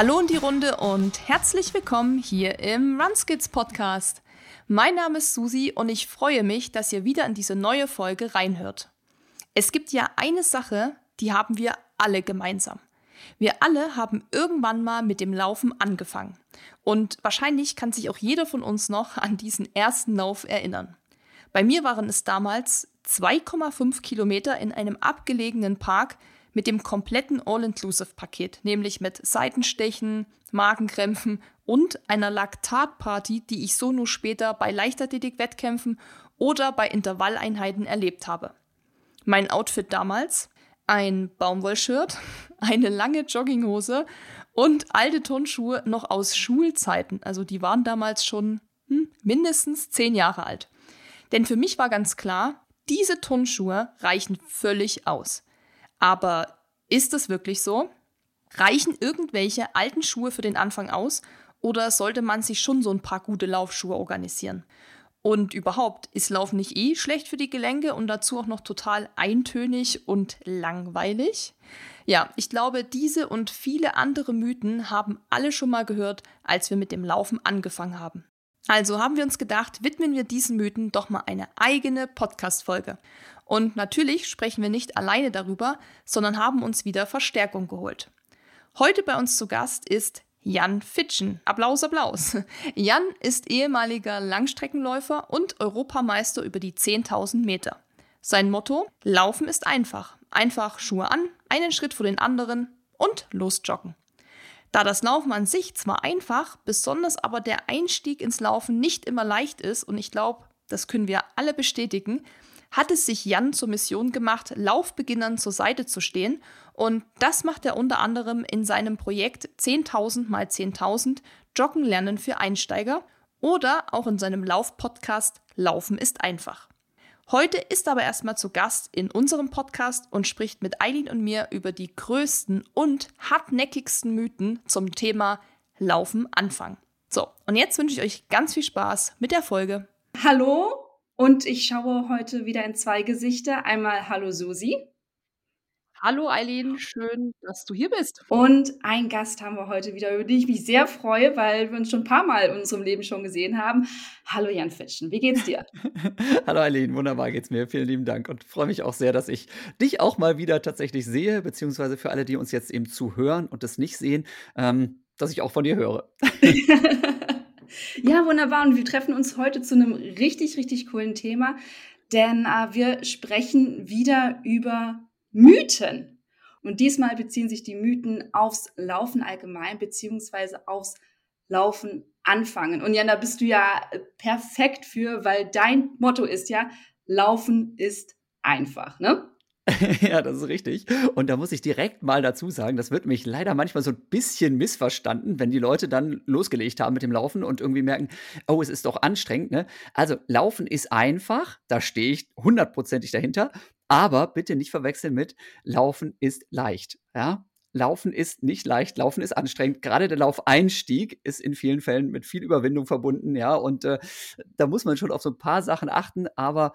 Hallo in die Runde und herzlich willkommen hier im Runskids Podcast. Mein Name ist Susi und ich freue mich, dass ihr wieder in diese neue Folge reinhört. Es gibt ja eine Sache, die haben wir alle gemeinsam. Wir alle haben irgendwann mal mit dem Laufen angefangen. Und wahrscheinlich kann sich auch jeder von uns noch an diesen ersten Lauf erinnern. Bei mir waren es damals 2,5 Kilometer in einem abgelegenen Park mit dem kompletten All-Inclusive-Paket, nämlich mit Seitenstechen, Magenkrämpfen und einer Laktatparty, die ich so nur später bei Leichtathletik-Wettkämpfen oder bei Intervalleinheiten erlebt habe. Mein Outfit damals? Ein Baumwollshirt, eine lange Jogginghose und alte Turnschuhe noch aus Schulzeiten. Also die waren damals schon hm, mindestens zehn Jahre alt. Denn für mich war ganz klar, diese Turnschuhe reichen völlig aus. Aber ist es wirklich so? Reichen irgendwelche alten Schuhe für den Anfang aus oder sollte man sich schon so ein paar gute Laufschuhe organisieren? Und überhaupt, ist Laufen nicht eh schlecht für die Gelenke und dazu auch noch total eintönig und langweilig? Ja, ich glaube, diese und viele andere Mythen haben alle schon mal gehört, als wir mit dem Laufen angefangen haben. Also haben wir uns gedacht, widmen wir diesen Mythen doch mal eine eigene Podcast-Folge. Und natürlich sprechen wir nicht alleine darüber, sondern haben uns wieder Verstärkung geholt. Heute bei uns zu Gast ist Jan Fitschen. Applaus, Applaus. Jan ist ehemaliger Langstreckenläufer und Europameister über die 10.000 Meter. Sein Motto: Laufen ist einfach. Einfach Schuhe an, einen Schritt vor den anderen und losjoggen. Da das Laufen an sich zwar einfach, besonders aber der Einstieg ins Laufen nicht immer leicht ist, und ich glaube, das können wir alle bestätigen, hat es sich Jan zur Mission gemacht, Laufbeginnern zur Seite zu stehen. Und das macht er unter anderem in seinem Projekt 10.000 mal 10.000 Joggen lernen für Einsteiger oder auch in seinem Laufpodcast Laufen ist einfach. Heute ist aber erstmal zu Gast in unserem Podcast und spricht mit Eileen und mir über die größten und hartnäckigsten Mythen zum Thema Laufen anfangen. So, und jetzt wünsche ich euch ganz viel Spaß mit der Folge. Hallo, und ich schaue heute wieder in zwei Gesichter. Einmal Hallo Susi. Hallo Eileen, schön, dass du hier bist. Und einen Gast haben wir heute wieder, über den ich mich sehr freue, weil wir uns schon ein paar Mal in unserem Leben schon gesehen haben. Hallo Jan Fitschen, wie geht's dir? Hallo Eileen, wunderbar geht's mir. Vielen lieben Dank und freue mich auch sehr, dass ich dich auch mal wieder tatsächlich sehe, beziehungsweise für alle, die uns jetzt eben zuhören und das nicht sehen, ähm, dass ich auch von dir höre. Ja, wunderbar. Und wir treffen uns heute zu einem richtig, richtig coolen Thema, denn äh, wir sprechen wieder über Mythen. Und diesmal beziehen sich die Mythen aufs Laufen allgemein, beziehungsweise aufs Laufen anfangen. Und Jan, da bist du ja perfekt für, weil dein Motto ist ja, Laufen ist einfach, ne? ja, das ist richtig. Und da muss ich direkt mal dazu sagen, das wird mich leider manchmal so ein bisschen missverstanden, wenn die Leute dann losgelegt haben mit dem Laufen und irgendwie merken, oh, es ist doch anstrengend. Ne? Also Laufen ist einfach, da stehe ich hundertprozentig dahinter, aber bitte nicht verwechseln mit Laufen ist leicht. Ja? Laufen ist nicht leicht, Laufen ist anstrengend. Gerade der Laufeinstieg ist in vielen Fällen mit viel Überwindung verbunden, ja. Und äh, da muss man schon auf so ein paar Sachen achten, aber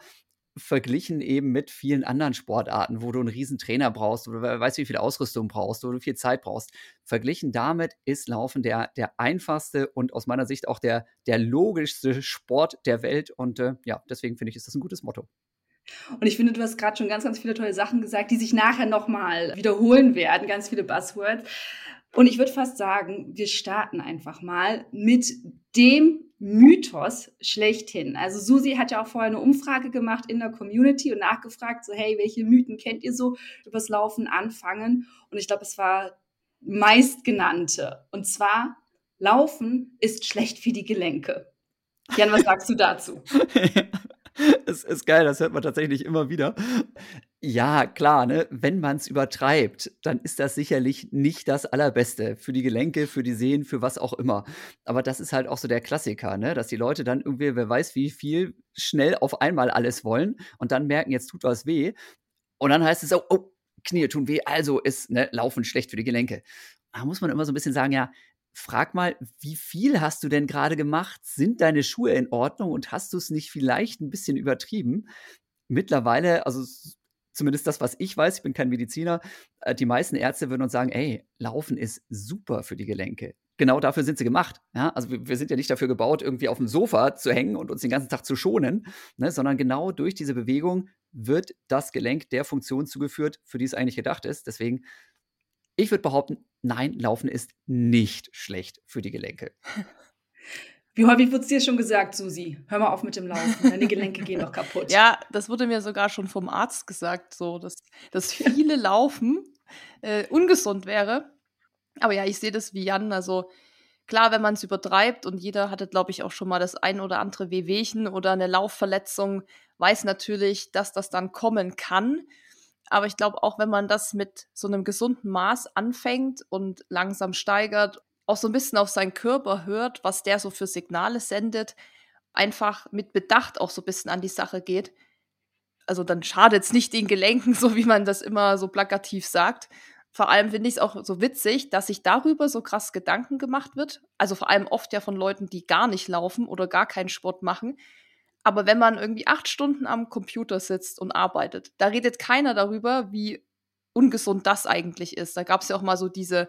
verglichen eben mit vielen anderen Sportarten, wo du einen riesen Trainer brauchst oder weißt, wie viel Ausrüstung brauchst, wo du viel Zeit brauchst. Verglichen damit ist Laufen der, der einfachste und aus meiner Sicht auch der, der logischste Sport der Welt. Und äh, ja, deswegen finde ich, ist das ein gutes Motto. Und ich finde, du hast gerade schon ganz, ganz viele tolle Sachen gesagt, die sich nachher nochmal wiederholen werden, ganz viele Buzzwords. Und ich würde fast sagen, wir starten einfach mal mit dem Mythos schlechthin. Also Susi hat ja auch vorher eine Umfrage gemacht in der Community und nachgefragt, so hey, welche Mythen kennt ihr so übers Laufen anfangen? Und ich glaube, es war meistgenannte. Und zwar, Laufen ist schlecht für die Gelenke. Jan, was sagst du dazu? Es ist geil, das hört man tatsächlich immer wieder. Ja, klar, ne? wenn man es übertreibt, dann ist das sicherlich nicht das Allerbeste für die Gelenke, für die Sehnen, für was auch immer. Aber das ist halt auch so der Klassiker, ne? dass die Leute dann irgendwie, wer weiß wie viel, schnell auf einmal alles wollen und dann merken, jetzt tut was weh. Und dann heißt es so, oh, Knie tun weh, also ist ne, Laufen schlecht für die Gelenke. Da muss man immer so ein bisschen sagen, ja, frag mal, wie viel hast du denn gerade gemacht? Sind deine Schuhe in Ordnung und hast du es nicht vielleicht ein bisschen übertrieben? Mittlerweile, also zumindest das, was ich weiß, ich bin kein Mediziner, äh, die meisten Ärzte würden uns sagen, ey, Laufen ist super für die Gelenke. Genau dafür sind sie gemacht. Ja? Also wir, sind ja nicht dafür gebaut, irgendwie auf dem Sofa zu hängen und uns den ganzen Tag zu schonen, ne? sondern genau durch diese Bewegung wird das Gelenk der Funktion zugeführt, für die es eigentlich gedacht ist. Deswegen, ich würde behaupten, nein, Laufen ist nicht schlecht für die Gelenke. Wie häufig wird es dir schon gesagt, Susi? Hör mal auf mit dem Laufen, deine Gelenke gehen doch kaputt. Ja, das wurde mir sogar schon vom Arzt gesagt, so, dass, dass viele Laufen äh, ungesund wäre. Aber ja, ich sehe das wie Jan. Also klar, wenn man es übertreibt und jeder hatte, glaube ich, auch schon mal das ein oder andere Wehwehchen oder eine Laufverletzung, weiß natürlich, dass das dann kommen kann. Aber ich glaube, auch wenn man das mit so einem gesunden Maß anfängt und langsam steigert auch so ein bisschen auf seinen Körper hört, was der so für Signale sendet, einfach mit Bedacht auch so ein bisschen an die Sache geht. Also dann schadet es nicht den Gelenken, so wie man das immer so plakativ sagt. Vor allem finde ich es auch so witzig, dass sich darüber so krass Gedanken gemacht wird. Also vor allem oft ja von Leuten, die gar nicht laufen oder gar keinen Sport machen. Aber wenn man irgendwie acht Stunden am Computer sitzt und arbeitet, da redet keiner darüber, wie ungesund das eigentlich ist. Da gab es ja auch mal so diese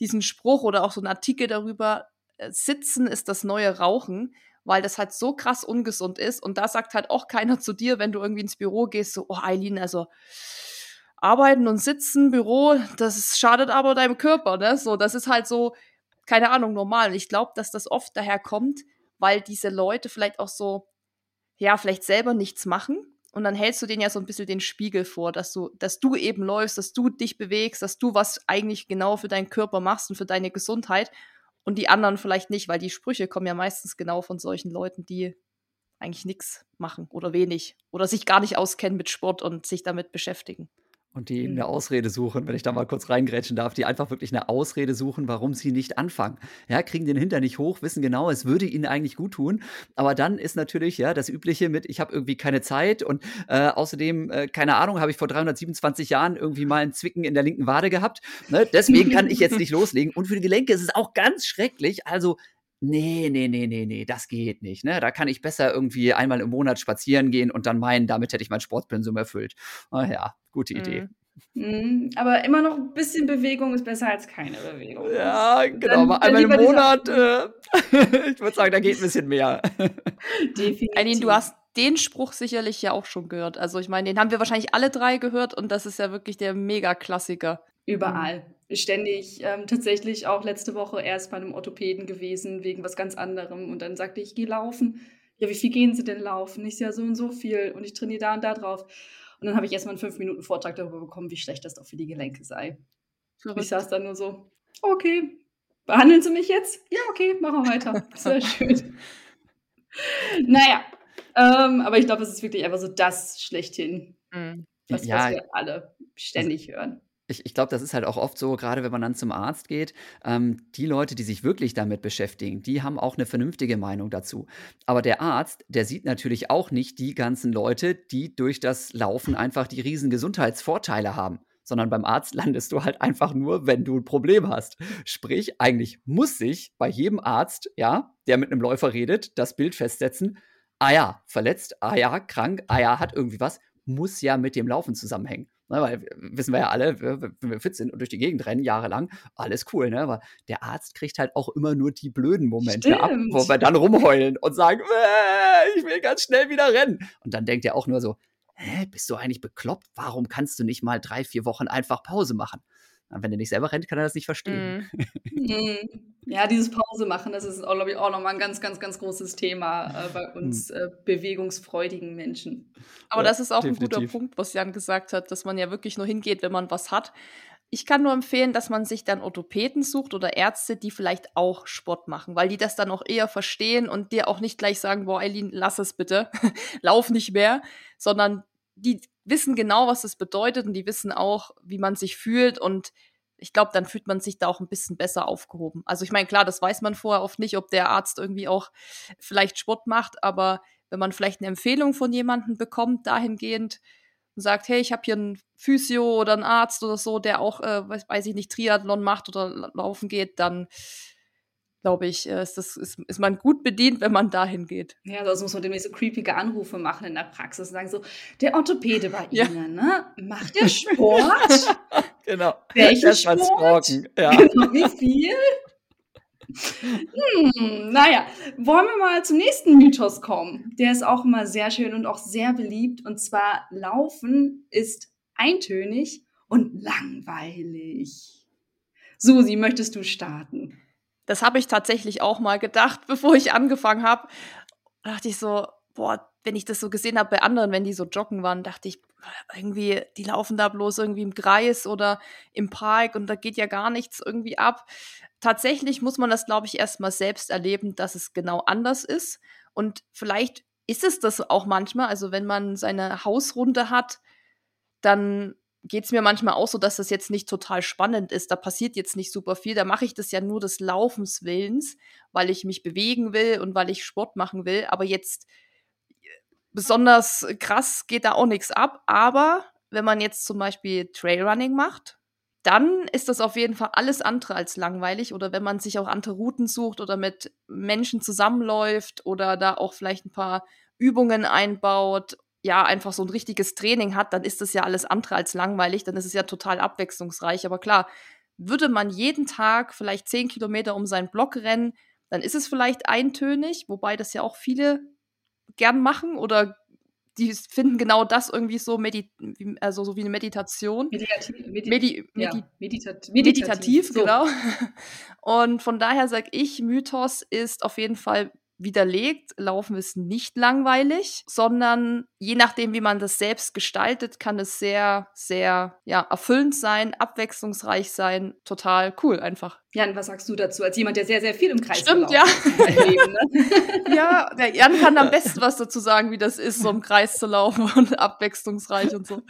diesen Spruch oder auch so einen Artikel darüber, äh, Sitzen ist das neue Rauchen, weil das halt so krass ungesund ist. Und da sagt halt auch keiner zu dir, wenn du irgendwie ins Büro gehst, so, oh Eileen, also arbeiten und sitzen, Büro, das schadet aber deinem Körper, ne? So, das ist halt so, keine Ahnung, normal. ich glaube, dass das oft daher kommt, weil diese Leute vielleicht auch so, ja, vielleicht selber nichts machen und dann hältst du denen ja so ein bisschen den Spiegel vor, dass du, dass du eben läufst, dass du dich bewegst, dass du was eigentlich genau für deinen Körper machst und für deine Gesundheit und die anderen vielleicht nicht, weil die Sprüche kommen ja meistens genau von solchen Leuten, die eigentlich nichts machen oder wenig oder sich gar nicht auskennen mit Sport und sich damit beschäftigen und die eine mhm. Ausrede suchen, wenn ich da mal kurz reingrätschen darf, die einfach wirklich eine Ausrede suchen, warum sie nicht anfangen. Ja, kriegen den Hinter nicht hoch, wissen genau, es würde ihnen eigentlich gut tun, aber dann ist natürlich ja das übliche mit ich habe irgendwie keine Zeit und äh, außerdem äh, keine Ahnung, habe ich vor 327 Jahren irgendwie mal einen Zwicken in der linken Wade gehabt, ne? deswegen kann ich jetzt nicht loslegen und für die Gelenke ist es auch ganz schrecklich, also nee, nee, nee, nee, nee, das geht nicht. Ne? Da kann ich besser irgendwie einmal im Monat spazieren gehen und dann meinen, damit hätte ich mein Sportpensum erfüllt. Ah ja, gute Idee. Mhm. Mhm, aber immer noch ein bisschen Bewegung ist besser als keine Bewegung. Ja, genau. aber einmal im Monat, äh, ich würde sagen, da geht ein bisschen mehr. Definitiv. Eileen, du hast den Spruch sicherlich ja auch schon gehört. Also ich meine, den haben wir wahrscheinlich alle drei gehört und das ist ja wirklich der Mega-Klassiker. Überall. Ständig. Ähm, tatsächlich auch letzte Woche erst bei einem Orthopäden gewesen, wegen was ganz anderem. Und dann sagte ich, ich gehe laufen. Ja, wie viel gehen Sie denn laufen? Ich ja so und so viel und ich trainiere da und da drauf. Und dann habe ich erstmal einen fünf Minuten Vortrag darüber bekommen, wie schlecht das doch für die Gelenke sei. Verrückt. Ich saß dann nur so, okay, behandeln Sie mich jetzt? Ja, okay, machen wir weiter. Sehr schön. naja, ähm, aber ich glaube, es ist wirklich einfach so das schlechthin, mhm. was, ja, was wir alle ständig also, hören ich, ich glaube, das ist halt auch oft so, gerade wenn man dann zum Arzt geht, ähm, die Leute, die sich wirklich damit beschäftigen, die haben auch eine vernünftige Meinung dazu. Aber der Arzt, der sieht natürlich auch nicht die ganzen Leute, die durch das Laufen einfach die riesen Gesundheitsvorteile haben. Sondern beim Arzt landest du halt einfach nur, wenn du ein Problem hast. Sprich, eigentlich muss sich bei jedem Arzt, ja, der mit einem Läufer redet, das Bild festsetzen. Ah ja, verletzt, ah ja, krank, ah ja, hat irgendwie was, muss ja mit dem Laufen zusammenhängen. Ne, weil wissen wir ja alle, wenn wir fit sind und durch die Gegend rennen, jahrelang, alles cool, ne? Aber der Arzt kriegt halt auch immer nur die blöden Momente Stimmt. ab, wo wir dann rumheulen und sagen, äh, ich will ganz schnell wieder rennen. Und dann denkt er auch nur so, hä, bist du eigentlich bekloppt? Warum kannst du nicht mal drei, vier Wochen einfach Pause machen? Wenn er nicht selber rennt, kann er das nicht verstehen. Mm. Ja, dieses Pause machen, das ist, glaube ich, auch nochmal ein ganz, ganz, ganz großes Thema äh, bei uns hm. äh, bewegungsfreudigen Menschen. Aber ja, das ist auch definitiv. ein guter Punkt, was Jan gesagt hat, dass man ja wirklich nur hingeht, wenn man was hat. Ich kann nur empfehlen, dass man sich dann Orthopäden sucht oder Ärzte, die vielleicht auch Sport machen, weil die das dann auch eher verstehen und dir auch nicht gleich sagen, boah, Eileen, lass es bitte, lauf nicht mehr, sondern die wissen genau, was das bedeutet und die wissen auch, wie man sich fühlt und ich glaube, dann fühlt man sich da auch ein bisschen besser aufgehoben. Also ich meine, klar, das weiß man vorher oft nicht, ob der Arzt irgendwie auch vielleicht Sport macht, aber wenn man vielleicht eine Empfehlung von jemandem bekommt dahingehend und sagt, hey, ich habe hier einen Physio oder einen Arzt oder so, der auch, äh, weiß, weiß ich nicht, Triathlon macht oder laufen geht, dann glaube ich, äh, ist, das, ist, ist man gut bedient, wenn man dahin geht. Ja, sonst muss man demnächst so creepige Anrufe machen in der Praxis und sagen so, der Orthopäde bei ja. Ihnen, ne? Macht der Sport? genau. Welchen Sport? Ja. Genau, wie viel? Hm, naja, wollen wir mal zum nächsten Mythos kommen. Der ist auch immer sehr schön und auch sehr beliebt. Und zwar, Laufen ist eintönig und langweilig. Susi, möchtest du starten? Das habe ich tatsächlich auch mal gedacht, bevor ich angefangen habe. dachte ich so, boah, wenn ich das so gesehen habe bei anderen, wenn die so joggen waren, dachte ich, irgendwie, die laufen da bloß irgendwie im Kreis oder im Park und da geht ja gar nichts irgendwie ab. Tatsächlich muss man das, glaube ich, erstmal selbst erleben, dass es genau anders ist. Und vielleicht ist es das auch manchmal. Also wenn man seine Hausrunde hat, dann geht es mir manchmal auch so, dass das jetzt nicht total spannend ist. Da passiert jetzt nicht super viel. Da mache ich das ja nur des Laufens Willens, weil ich mich bewegen will und weil ich Sport machen will. Aber jetzt besonders krass geht da auch nichts ab. Aber wenn man jetzt zum Beispiel Trailrunning macht, dann ist das auf jeden Fall alles andere als langweilig. Oder wenn man sich auch andere Routen sucht oder mit Menschen zusammenläuft oder da auch vielleicht ein paar Übungen einbaut ja einfach so ein richtiges Training hat, dann ist das ja alles andere als langweilig, dann ist es ja total abwechslungsreich. Aber klar, würde man jeden Tag vielleicht zehn Kilometer um seinen Block rennen, dann ist es vielleicht eintönig, wobei das ja auch viele gern machen oder die finden genau das irgendwie so, medit also so wie eine Meditation. Meditativ, Medi Medi Medi ja, meditat meditativ, meditativ so. genau. Und von daher sage ich, Mythos ist auf jeden Fall widerlegt, Laufen ist nicht langweilig, sondern je nachdem, wie man das selbst gestaltet, kann es sehr, sehr ja, erfüllend sein, abwechslungsreich sein, total cool einfach. Jan, was sagst du dazu, als jemand, der sehr, sehr viel im Kreis Stimmt, ja. Leben, ne? ja, der Jan kann am besten was dazu sagen, wie das ist, so im Kreis zu laufen und abwechslungsreich und so.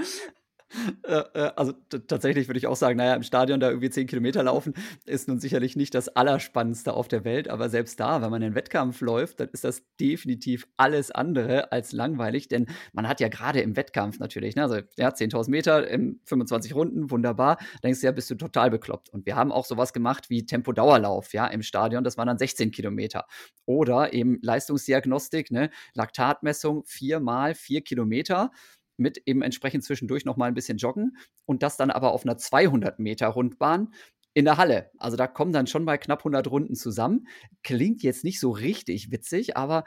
Äh, äh, also tatsächlich würde ich auch sagen, naja, im Stadion da irgendwie zehn Kilometer laufen, ist nun sicherlich nicht das Allerspannendste auf der Welt, aber selbst da, wenn man einen Wettkampf läuft, dann ist das definitiv alles andere als langweilig, denn man hat ja gerade im Wettkampf natürlich, ne, also ja, 10.000 Meter in 25 Runden, wunderbar, denkst du ja, bist du total bekloppt. Und wir haben auch sowas gemacht wie Tempodauerlauf, ja, im Stadion, das waren dann 16 Kilometer. Oder eben Leistungsdiagnostik, ne, Laktatmessung, viermal vier Kilometer mit eben entsprechend zwischendurch noch mal ein bisschen joggen und das dann aber auf einer 200 Meter Rundbahn in der Halle. Also da kommen dann schon mal knapp 100 Runden zusammen. Klingt jetzt nicht so richtig witzig, aber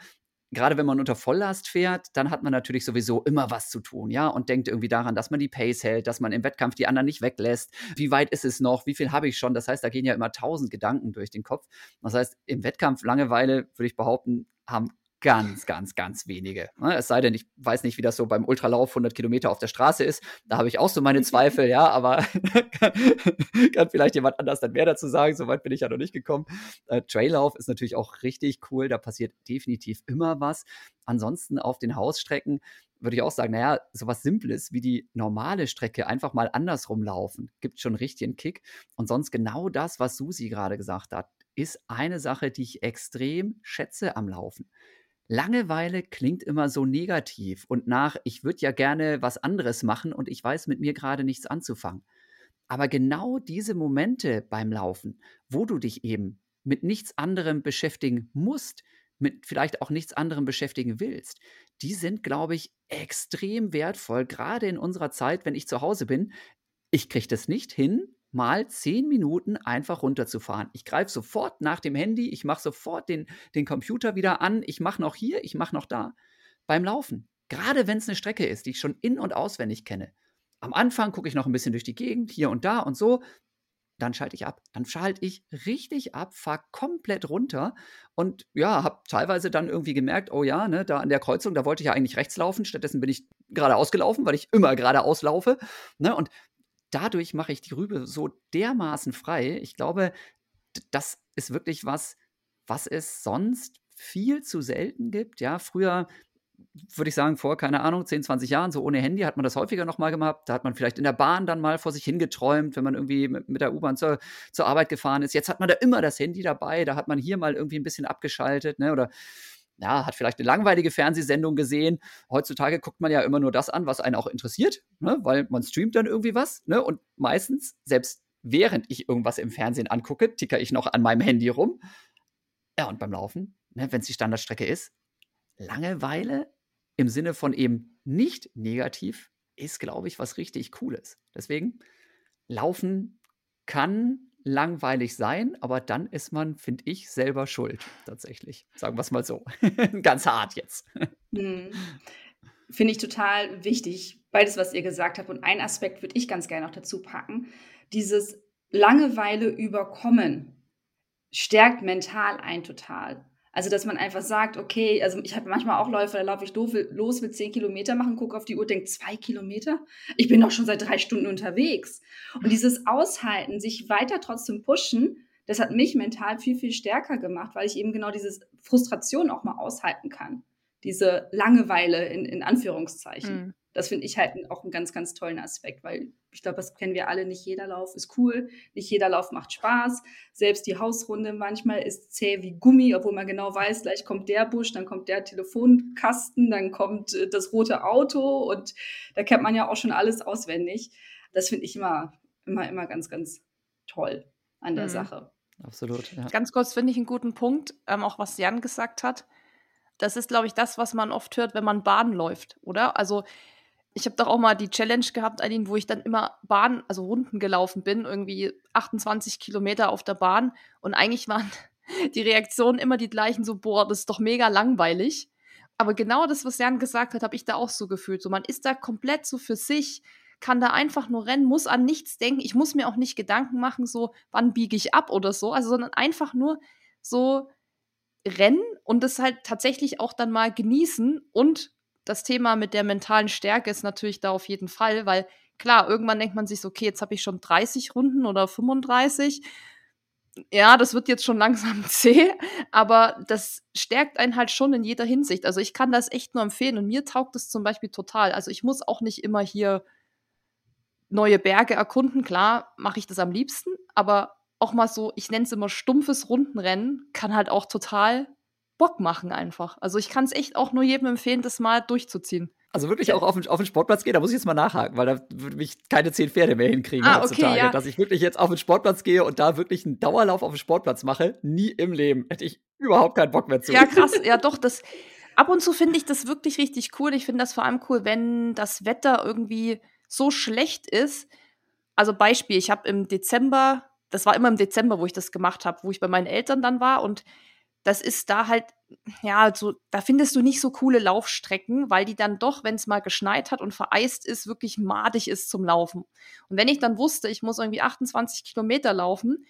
gerade wenn man unter Volllast fährt, dann hat man natürlich sowieso immer was zu tun, ja, und denkt irgendwie daran, dass man die Pace hält, dass man im Wettkampf die anderen nicht weglässt. Wie weit ist es noch? Wie viel habe ich schon? Das heißt, da gehen ja immer tausend Gedanken durch den Kopf. Das heißt, im Wettkampf Langeweile, würde ich behaupten, haben ganz, ganz, ganz wenige. Ne? Es sei denn, ich weiß nicht, wie das so beim Ultralauf 100 Kilometer auf der Straße ist. Da habe ich auch so meine Zweifel, ja, aber kann, vielleicht jemand anders dann mehr dazu sagen. Soweit bin ich ja noch nicht gekommen. Äh, Traillauf ist natürlich auch richtig cool. Da passiert definitiv immer was. Ansonsten auf den Hausstrecken würde ich auch sagen, naja, sowas Simples wie die normale Strecke einfach mal andersrum laufen, gibt schon richtig einen Kick. Und sonst genau das, was Susi gerade gesagt hat, ist eine Sache, die ich extrem schätze am Laufen. Langeweile klingt immer so negativ und nach, ich würde ja gerne was anderes machen und ich weiß mit mir gerade nichts anzufangen. Aber genau diese Momente beim Laufen, wo du dich eben mit nichts anderem beschäftigen musst, mit vielleicht auch nichts anderem beschäftigen willst, die sind, glaube ich, extrem wertvoll, gerade in unserer Zeit, wenn ich zu Hause bin. Ich kriege das nicht hin, mal zehn Minuten einfach runterzufahren. Ich greife sofort nach dem Handy, ich mache sofort den, den Computer wieder an, ich mache noch hier, ich mache noch da. Beim Laufen, gerade wenn es eine Strecke ist, die ich schon in- und auswendig kenne. Am Anfang gucke ich noch ein bisschen durch die Gegend, hier und da und so. Dann schalte ich ab. Dann schalte ich richtig ab, fahre komplett runter und ja, habe teilweise dann irgendwie gemerkt, oh ja, ne, da an der Kreuzung, da wollte ich ja eigentlich rechts laufen. Stattdessen bin ich geradeaus gelaufen, weil ich immer geradeaus laufe. Ne, und dadurch mache ich die Rübe so dermaßen frei. Ich glaube, das ist wirklich was, was es sonst viel zu selten gibt. Ja, früher würde ich sagen, vor, keine Ahnung, 10, 20 Jahren, so ohne Handy, hat man das häufiger nochmal gemacht. Da hat man vielleicht in der Bahn dann mal vor sich hingeträumt, wenn man irgendwie mit, der U-Bahn zur, zur Arbeit gefahren ist. Jetzt hat man da immer das Handy dabei, da hat man hier mal irgendwie ein bisschen abgeschaltet, ne? Oder ja, hat vielleicht eine langweilige Fernsehsendung gesehen. Heutzutage guckt man ja immer nur das an, was einen auch interessiert, ne? weil man streamt dann irgendwie was. Ne? Und meistens, selbst während ich irgendwas im Fernsehen angucke, ticker ich noch an meinem Handy rum. Ja, und beim Laufen, ne, wenn es die Standardstrecke ist, Langeweile im Sinne von eben nicht negativ ist, glaube ich, was richtig Cooles. Deswegen, Laufen kann langweilig sein, aber dann ist man, finde ich, selber schuld, tatsächlich. Sagen wir es mal so. Ganz hart jetzt. Hm. Finde ich total wichtig, beides, was ihr gesagt habt. Und ein Aspekt würde ich ganz gerne noch dazu packen. Dieses Langeweile überkommen stärkt mental ein total. Also, dass man einfach sagt, okay, also ich habe manchmal auch Läufe, da laufe ich doof, los, will zehn Kilometer machen, gucke auf die Uhr, denke, zwei Kilometer? Ich bin doch schon seit drei Stunden unterwegs. Und dieses Aushalten, sich weiter trotzdem pushen, das hat mich mental viel, viel stärker gemacht, weil ich eben genau diese Frustration auch mal aushalten kann. Diese Langeweile in, in Anführungszeichen. Mhm. Das finde ich halt auch einen ganz, ganz tollen Aspekt, weil ich glaube, das kennen wir alle. Nicht jeder Lauf ist cool, nicht jeder Lauf macht Spaß. Selbst die Hausrunde manchmal ist zäh wie Gummi, obwohl man genau weiß, gleich kommt der Busch, dann kommt der Telefonkasten, dann kommt äh, das rote Auto und da kennt man ja auch schon alles auswendig. Das finde ich immer, immer, immer ganz, ganz toll an der mhm. Sache. Absolut. Ja. Ganz kurz finde ich einen guten Punkt, ähm, auch was Jan gesagt hat. Das ist, glaube ich, das, was man oft hört, wenn man Bahn läuft, oder? Also ich habe doch auch mal die Challenge gehabt, Aline, wo ich dann immer Bahn, also Runden gelaufen bin, irgendwie 28 Kilometer auf der Bahn. Und eigentlich waren die Reaktionen immer die gleichen, so, boah, das ist doch mega langweilig. Aber genau das, was Jan gesagt hat, habe ich da auch so gefühlt. So, man ist da komplett so für sich, kann da einfach nur rennen, muss an nichts denken. Ich muss mir auch nicht Gedanken machen, so, wann biege ich ab oder so. Also, sondern einfach nur so rennen und das halt tatsächlich auch dann mal genießen und das Thema mit der mentalen Stärke ist natürlich da auf jeden Fall, weil klar, irgendwann denkt man sich so, okay, jetzt habe ich schon 30 Runden oder 35. Ja, das wird jetzt schon langsam zäh, aber das stärkt einen halt schon in jeder Hinsicht. Also ich kann das echt nur empfehlen und mir taugt es zum Beispiel total. Also ich muss auch nicht immer hier neue Berge erkunden. Klar, mache ich das am liebsten, aber auch mal so, ich nenne es immer stumpfes Rundenrennen, kann halt auch total Bock machen einfach. Also ich kann es echt auch nur jedem empfehlen, das mal durchzuziehen. Also wirklich auch auf den, auf den Sportplatz gehen, da muss ich jetzt mal nachhaken, weil da würde mich keine zehn Pferde mehr hinkriegen ah, heutzutage. Okay, ja. Dass ich wirklich jetzt auf den Sportplatz gehe und da wirklich einen Dauerlauf auf den Sportplatz mache, nie im Leben. Hätte ich überhaupt keinen Bock mehr zu. Ja, krass. Ja, doch, das. Ab und zu finde ich das wirklich richtig cool. Ich finde das vor allem cool, wenn das Wetter irgendwie so schlecht ist. Also Beispiel, ich habe im Dezember, das war immer im Dezember, wo ich das gemacht habe, wo ich bei meinen Eltern dann war und das ist da halt, ja, so, da findest du nicht so coole Laufstrecken, weil die dann doch, wenn es mal geschneit hat und vereist ist, wirklich madig ist zum Laufen. Und wenn ich dann wusste, ich muss irgendwie 28 Kilometer laufen,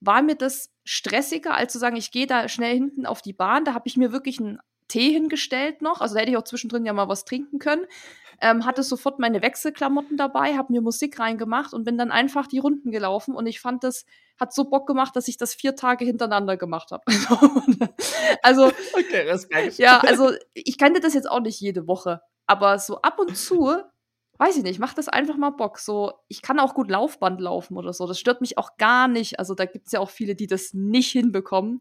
war mir das stressiger, als zu sagen, ich gehe da schnell hinten auf die Bahn. Da habe ich mir wirklich einen Tee hingestellt noch. Also da hätte ich auch zwischendrin ja mal was trinken können. Ähm, hatte sofort meine Wechselklamotten dabei, habe mir Musik reingemacht und bin dann einfach die Runden gelaufen. Und ich fand das, hat so Bock gemacht, dass ich das vier Tage hintereinander gemacht habe. also, okay, Respekt. Ja, also ich kannte das jetzt auch nicht jede Woche. Aber so ab und zu weiß ich nicht, macht das einfach mal Bock. So, ich kann auch gut Laufband laufen oder so. Das stört mich auch gar nicht. Also da gibt es ja auch viele, die das nicht hinbekommen.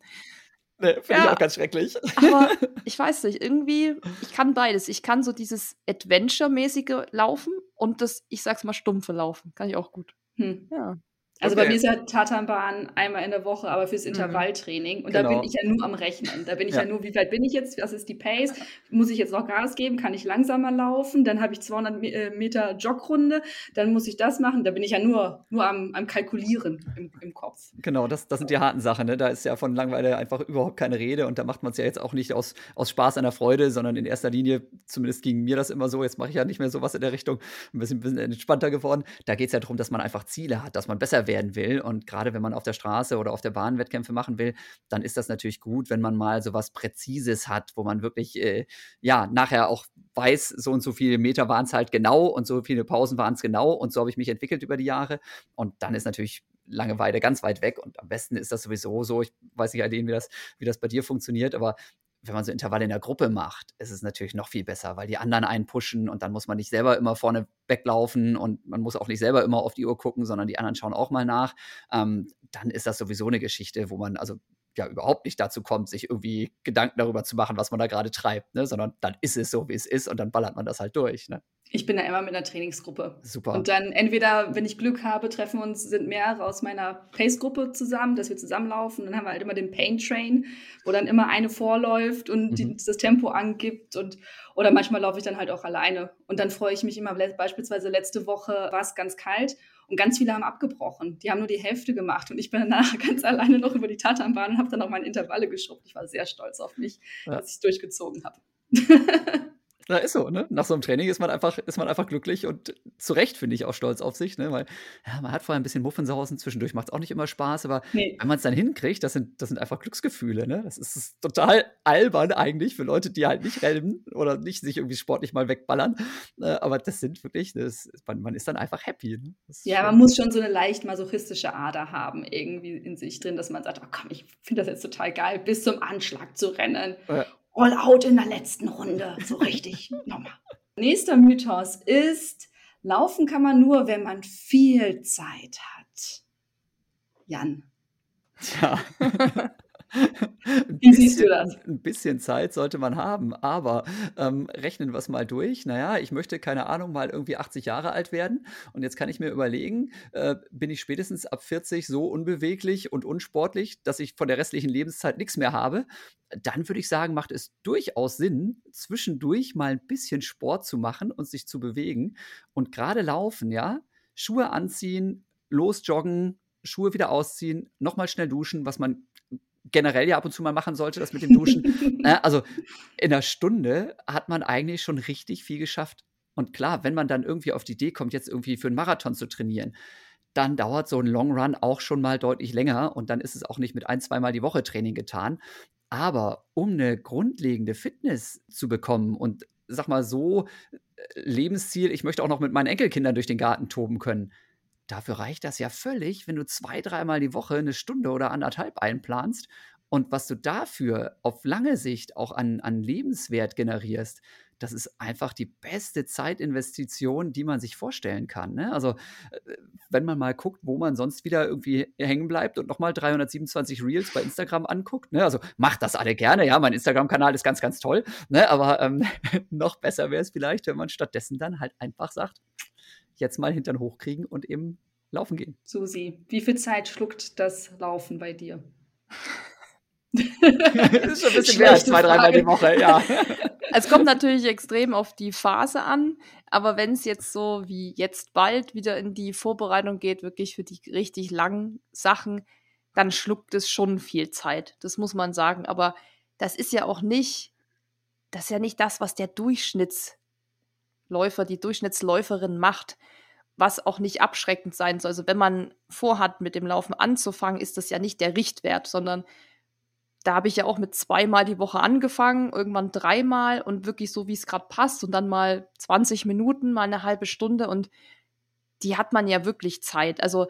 Nee, finde ja, ich auch ganz schrecklich. Aber ich weiß nicht, irgendwie, ich kann beides. Ich kann so dieses Adventure-mäßige Laufen und das, ich sag's mal, stumpfe Laufen. Kann ich auch gut. Hm. Ja. Also okay. bei mir ist ja Tatanbahn einmal in der Woche, aber fürs mhm. Intervalltraining. Und genau. da bin ich ja nur am Rechnen. Da bin ich ja. ja. nur, wie weit bin ich jetzt? Was ist die Pace? Muss ich jetzt noch Gas geben? Kann ich langsamer laufen? Dann habe ich 200 äh, Meter Jogrunde. Dann muss ich das machen. Da bin ich ja nur, nur am, am Kalkulieren im, im Kopf. Genau, das, das sind die harten Sachen. Ne? Da ist ja von Langweile einfach überhaupt keine Rede. Und da macht man es ja jetzt auch nicht aus, aus Spaß an der Freude, sondern in erster Linie, zumindest ging mir das immer so, jetzt mache ich ja nicht mehr sowas in der Richtung, ein bisschen, ein bisschen entspannter geworden. Da geht es ja darum, dass man einfach Ziele hat, dass man besser werden will. Und gerade wenn man auf der Straße oder auf der Bahn Wettkämpfe machen will, dann ist das natürlich gut, wenn man mal so was Präzises hat, wo man wirklich, äh, ja, nachher auch weiß, so und so viele Meter waren es halt genau und so viele Pausen waren es genau und so habe ich mich entwickelt über die Jahre. Und dann ist natürlich Langeweile ganz weit weg und am besten ist das sowieso so. Ich weiß nicht, Aline, wie das, wie das bei dir funktioniert, aber wenn man so Intervalle in der Gruppe macht, ist es natürlich noch viel besser, weil die anderen einen pushen und dann muss man nicht selber immer vorne weglaufen und man muss auch nicht selber immer auf die Uhr gucken, sondern die anderen schauen auch mal nach. Ähm, dann ist das sowieso eine Geschichte, wo man also ja überhaupt nicht dazu kommt, sich irgendwie Gedanken darüber zu machen, was man da gerade treibt, ne? sondern dann ist es so, wie es ist und dann ballert man das halt durch. Ne? Ich bin da immer mit einer Trainingsgruppe. Super. Und dann entweder, wenn ich Glück habe, treffen wir uns, sind mehrere aus meiner Pace-Gruppe zusammen, dass wir zusammenlaufen. Dann haben wir halt immer den Pain Train, wo dann immer eine vorläuft und die, Mhm. das Tempo angibt. Und, oder manchmal laufe ich dann halt auch alleine. Und dann freue ich mich immer, beispielsweise letzte Woche war es ganz kalt und ganz viele haben abgebrochen. Die haben nur die Hälfte gemacht. Und ich bin danach ganz alleine noch über die Tatanbahn und habe dann auch meine Intervalle geschrubbt. Ich war sehr stolz auf mich, Ja. dass ich es durchgezogen habe. Na, ist so, ne? Nach so einem Training ist man einfach, ist man einfach glücklich und zu Recht finde ich auch stolz auf sich, ne? Weil ja, man hat vorher ein bisschen Muffensausen, zwischendurch macht es auch nicht immer Spaß, aber Nee. wenn man es dann hinkriegt, das sind, das sind einfach Glücksgefühle, ne? Das ist, ist total albern eigentlich für Leute, die halt nicht rennen oder nicht sich irgendwie sportlich mal wegballern. Äh, aber das sind wirklich, das, man, man ist dann einfach happy. Ne? Ja, man muss schon so eine leicht masochistische Ader haben, irgendwie in sich drin, dass man sagt, oh komm, ich finde das jetzt total geil, bis zum Anschlag zu rennen. Ja. All out in der letzten Runde, so richtig nochmal. Nächster Mythos ist, laufen kann man nur, wenn man viel Zeit hat. Jan, Tja. Ein Wie siehst du bisschen- das? Ein bisschen Zeit sollte man haben, aber ähm, rechnen wir es mal durch. Naja, ich möchte, keine Ahnung, mal irgendwie 80 Jahre alt werden. Und jetzt kann ich mir überlegen, äh, bin ich spätestens ab 40 so unbeweglich und unsportlich, dass ich von der restlichen Lebenszeit nichts mehr habe. Dann würde ich sagen, macht es durchaus Sinn, zwischendurch mal ein bisschen Sport zu machen und sich zu bewegen. Und gerade laufen, ja, Schuhe anziehen, losjoggen, Schuhe wieder ausziehen, nochmal schnell duschen, was man generell ja ab und zu mal machen sollte, das mit dem Duschen. Äh, also in einer Stunde hat man eigentlich schon richtig viel geschafft. Und klar, wenn man dann irgendwie auf die Idee kommt, jetzt irgendwie für einen Marathon zu trainieren, dann dauert so ein Long Run auch schon mal deutlich länger und dann ist es auch nicht mit ein, zweimal die Woche Training getan. Aber um eine grundlegende Fitness zu bekommen und sag mal so äh, Lebensziel, ich möchte auch noch mit meinen Enkelkindern durch den Garten toben können, dafür reicht das ja völlig, wenn du zwei, dreimal die Woche eine Stunde oder anderthalb einplanst und was du dafür auf lange Sicht auch an, an Lebenswert generierst, das ist einfach die beste Zeitinvestition, die man sich vorstellen kann. Ne? Also, äh, wenn man mal guckt, wo man sonst wieder irgendwie hängen bleibt und nochmal 327 Reels bei Instagram anguckt, ne? also macht das alle gerne, ja, mein Instagram-Kanal ist ganz, ganz toll, ne? aber ähm, noch besser wäre es vielleicht, wenn man stattdessen dann halt einfach sagt, jetzt mal Hintern hochkriegen und eben laufen gehen. Susi, wie viel Zeit schluckt das Laufen bei dir? das ist schon ein bisschen mehr als zwei, dreimal die Woche, ja. Es kommt natürlich extrem auf die Phase an, aber wenn es jetzt so wie jetzt bald wieder in die Vorbereitung geht, wirklich für die richtig langen Sachen, dann schluckt es schon viel Zeit. Das muss man sagen. Aber das ist ja auch nicht, das ist ja nicht das, was der Durchschnittsläufer, die Durchschnittsläuferin macht, was auch nicht abschreckend sein soll. Also wenn man vorhat, mit dem Laufen anzufangen, ist das ja nicht der Richtwert, sondern da habe ich ja auch mit zweimal die Woche angefangen, irgendwann dreimal und wirklich so, wie es gerade passt und dann mal 20 Minuten, mal eine halbe Stunde und die hat man ja wirklich Zeit. Also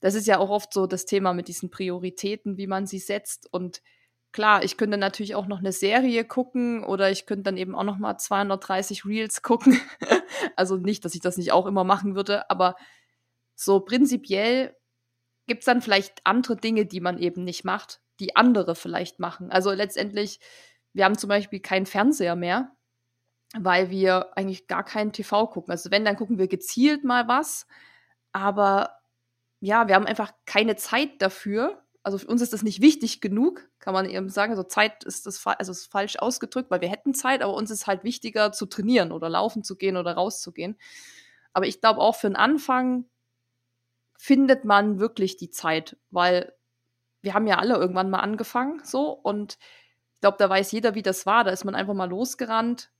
das ist ja auch oft so das Thema mit diesen Prioritäten, wie man sie setzt und klar, ich könnte natürlich auch noch eine Serie gucken oder ich könnte dann eben auch noch mal 230 Reels gucken. also nicht, dass ich das nicht auch immer machen würde, aber so prinzipiell gibt es dann vielleicht andere Dinge, die man eben nicht macht, die andere vielleicht machen. Also letztendlich, wir haben zum Beispiel keinen Fernseher mehr, weil wir eigentlich gar keinen TV gucken. Also wenn, dann gucken wir gezielt mal was, aber ja, wir haben einfach keine Zeit dafür. Also für uns ist das nicht wichtig genug, kann man eben sagen. Also Zeit ist das also ist falsch ausgedrückt, weil wir hätten Zeit, aber uns ist halt wichtiger zu trainieren oder laufen zu gehen oder rauszugehen. Aber ich glaube auch für den Anfang findet man wirklich die Zeit, weil wir haben ja alle irgendwann mal angefangen, so und ich glaube, da weiß jeder, wie das war. Da ist man einfach mal losgerannt,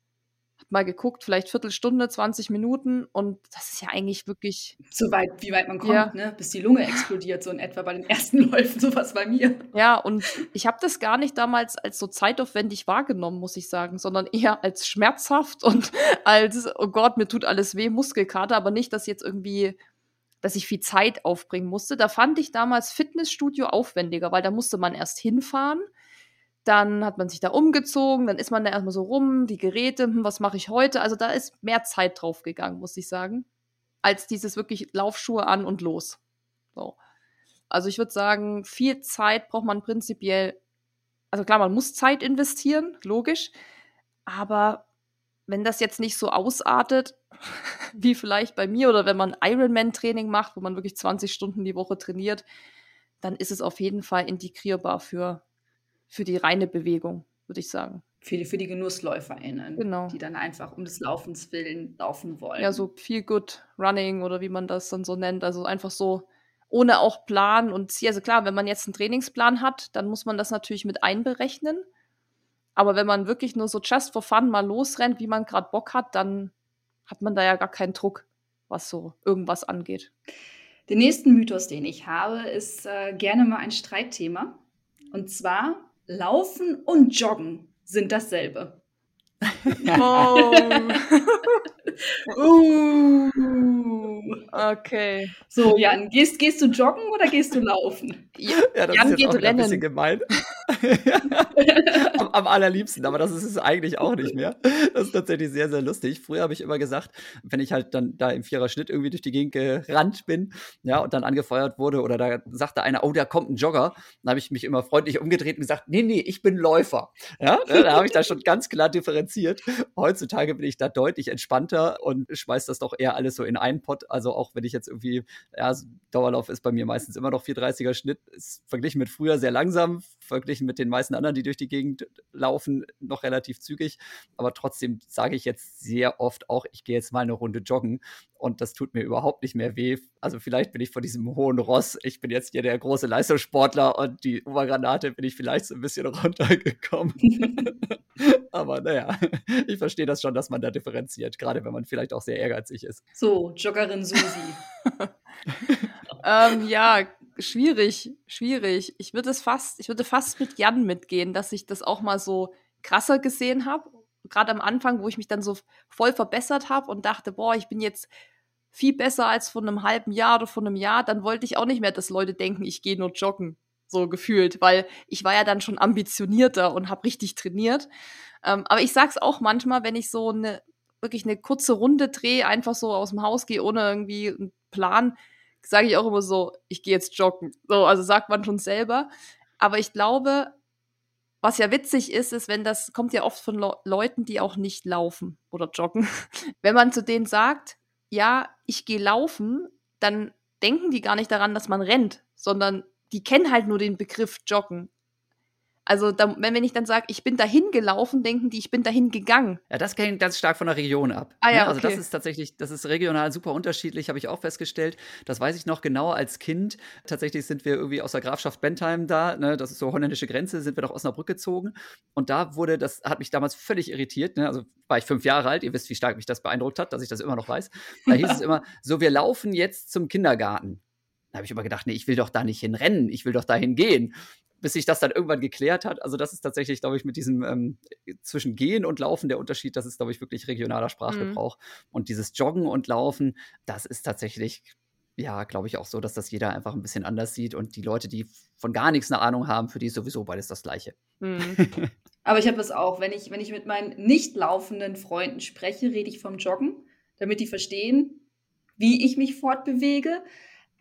hat mal geguckt, vielleicht Viertelstunde, 20 Minuten und das ist ja eigentlich wirklich, So weit, wie weit man kommt, Ja. ne? bis die Lunge explodiert, so in etwa bei den ersten Läufen, sowas bei mir. ja, und ich habe das gar nicht damals als so zeitaufwendig wahrgenommen, muss ich sagen, sondern eher als schmerzhaft und als, oh Gott, mir tut alles weh, Muskelkater, aber nicht, dass jetzt irgendwie, dass ich viel Zeit aufbringen musste. Da fand ich damals Fitnessstudio aufwendiger, weil da musste man erst hinfahren. Dann hat man sich da umgezogen, dann ist man da erstmal so rum, die Geräte, hm, was mache ich heute? Also da ist mehr Zeit drauf gegangen, muss ich sagen, als dieses wirklich Laufschuhe an und los. So. Also ich würde sagen, viel Zeit braucht man prinzipiell. Also klar, man muss Zeit investieren, logisch. Aber wenn das jetzt nicht so ausartet, wie vielleicht bei mir oder wenn man Ironman-Training macht, wo man wirklich 20 Stunden die Woche trainiert, dann ist es auf jeden Fall integrierbar für, für die reine Bewegung, würde ich sagen. Für die, für die GenussläuferInnen, Genau. die dann einfach um des Laufens willen laufen wollen. Ja, so viel good running oder wie man das dann so nennt. Also einfach so ohne auch Plan und Ziel. Also klar, wenn man jetzt einen Trainingsplan hat, dann muss man das natürlich mit einberechnen. Aber wenn man wirklich nur so just for fun mal losrennt, wie man gerade Bock hat, dann hat man da ja gar keinen Druck, was so irgendwas angeht. Den nächsten Mythos, den ich habe, ist äh, gerne mal ein Streitthema. Und zwar Laufen und Joggen sind dasselbe. Oh. Uh. okay. So, Jan, gehst, gehst du joggen oder gehst du laufen? Ja, das Jan ist jetzt geht auch ein bisschen rennen. gemein. am, allerliebsten, aber das ist es eigentlich auch nicht mehr. Das ist tatsächlich sehr, sehr lustig. Früher habe ich immer gesagt, wenn ich halt dann da im Vierer-Schnitt irgendwie durch die Gegend gerannt bin, ja, und dann angefeuert wurde oder da sagte einer, oh, da kommt ein Jogger, dann habe ich mich immer freundlich umgedreht und gesagt, nee, nee, ich bin Läufer. Ja, ne, da habe ich da schon ganz klar differenziert. Heutzutage bin ich da deutlich entspannter und schmeiß das doch eher alles so in einen Pott. Also auch wenn ich jetzt irgendwie, ja, Dauerlauf ist bei mir meistens immer noch 430er Schnitt, ist verglichen mit früher sehr langsam, verglichen mit den meisten anderen, die durch die Gegend laufen, noch relativ zügig. Aber trotzdem sage ich jetzt sehr oft auch, ich gehe jetzt mal eine Runde joggen und das tut mir überhaupt nicht mehr weh. Also vielleicht bin ich von diesem hohen Ross, ich bin jetzt hier der große Leistungssportler und die Obergranate bin ich vielleicht so ein bisschen runtergekommen. Aber naja, ich verstehe das schon, dass man da differenziert, gerade wenn man vielleicht auch sehr ehrgeizig ist. So, Joggerin Susi. Ähm, ja, schwierig, schwierig. Ich würde es fast, ich würde fast mit Jan mitgehen, dass ich das auch mal so krasser gesehen habe. Gerade am Anfang, wo ich mich dann so voll verbessert habe und dachte, boah, ich bin jetzt viel besser als vor einem halben Jahr oder vor einem Jahr, dann wollte ich auch nicht mehr, dass Leute denken, ich gehe nur joggen, so gefühlt, weil ich war ja dann schon ambitionierter und habe richtig trainiert. Ähm, aber ich sag's auch manchmal, wenn ich so eine wirklich eine kurze Runde drehe, einfach so aus dem Haus gehe, ohne irgendwie einen Plan, sage ich auch immer so, ich gehe jetzt joggen. So, also sagt man schon selber. Aber ich glaube, was ja witzig ist, ist, wenn das kommt ja oft von Le Leuten, die auch nicht laufen oder joggen. wenn man zu denen sagt, ja, ich gehe laufen, dann denken die gar nicht daran, dass man rennt, sondern die kennen halt nur den Begriff joggen. Also, da, wenn, ich dann sage, ich bin dahin gelaufen, denken die, ich bin dahin gegangen. Ja, das hängt ganz stark von der Region ab. Ah ja, ne? Also okay. das ist tatsächlich, das ist regional super unterschiedlich, habe ich auch festgestellt. Das weiß ich noch genau als Kind. Tatsächlich sind wir irgendwie aus der Grafschaft Bentheim da, ne? das ist so holländische Grenze, sind wir nach Osnabrück gezogen. Und da wurde, das hat mich damals völlig irritiert. Ne? Also war ich fünf Jahre alt, ihr wisst, wie stark mich das beeindruckt hat, dass ich das immer noch weiß. Da hieß es immer, so, wir laufen jetzt zum Kindergarten. Da habe ich immer gedacht, nee, ich will doch da nicht hinrennen, ich will doch dahin gehen bis sich das dann irgendwann geklärt hat. Also das ist tatsächlich, glaube ich, mit diesem ähm, zwischen Gehen und Laufen der Unterschied, das ist, glaube ich, wirklich regionaler Sprachgebrauch. Mhm. Und dieses Joggen und Laufen, das ist tatsächlich, ja, glaube ich, auch so, dass das jeder einfach ein bisschen anders sieht. Und die Leute, die von gar nichts eine Ahnung haben, für die ist sowieso beides das Gleiche. Mhm. Aber ich habe es auch, wenn ich, wenn ich mit meinen nicht laufenden Freunden spreche, rede ich vom Joggen, damit die verstehen, wie ich mich fortbewege.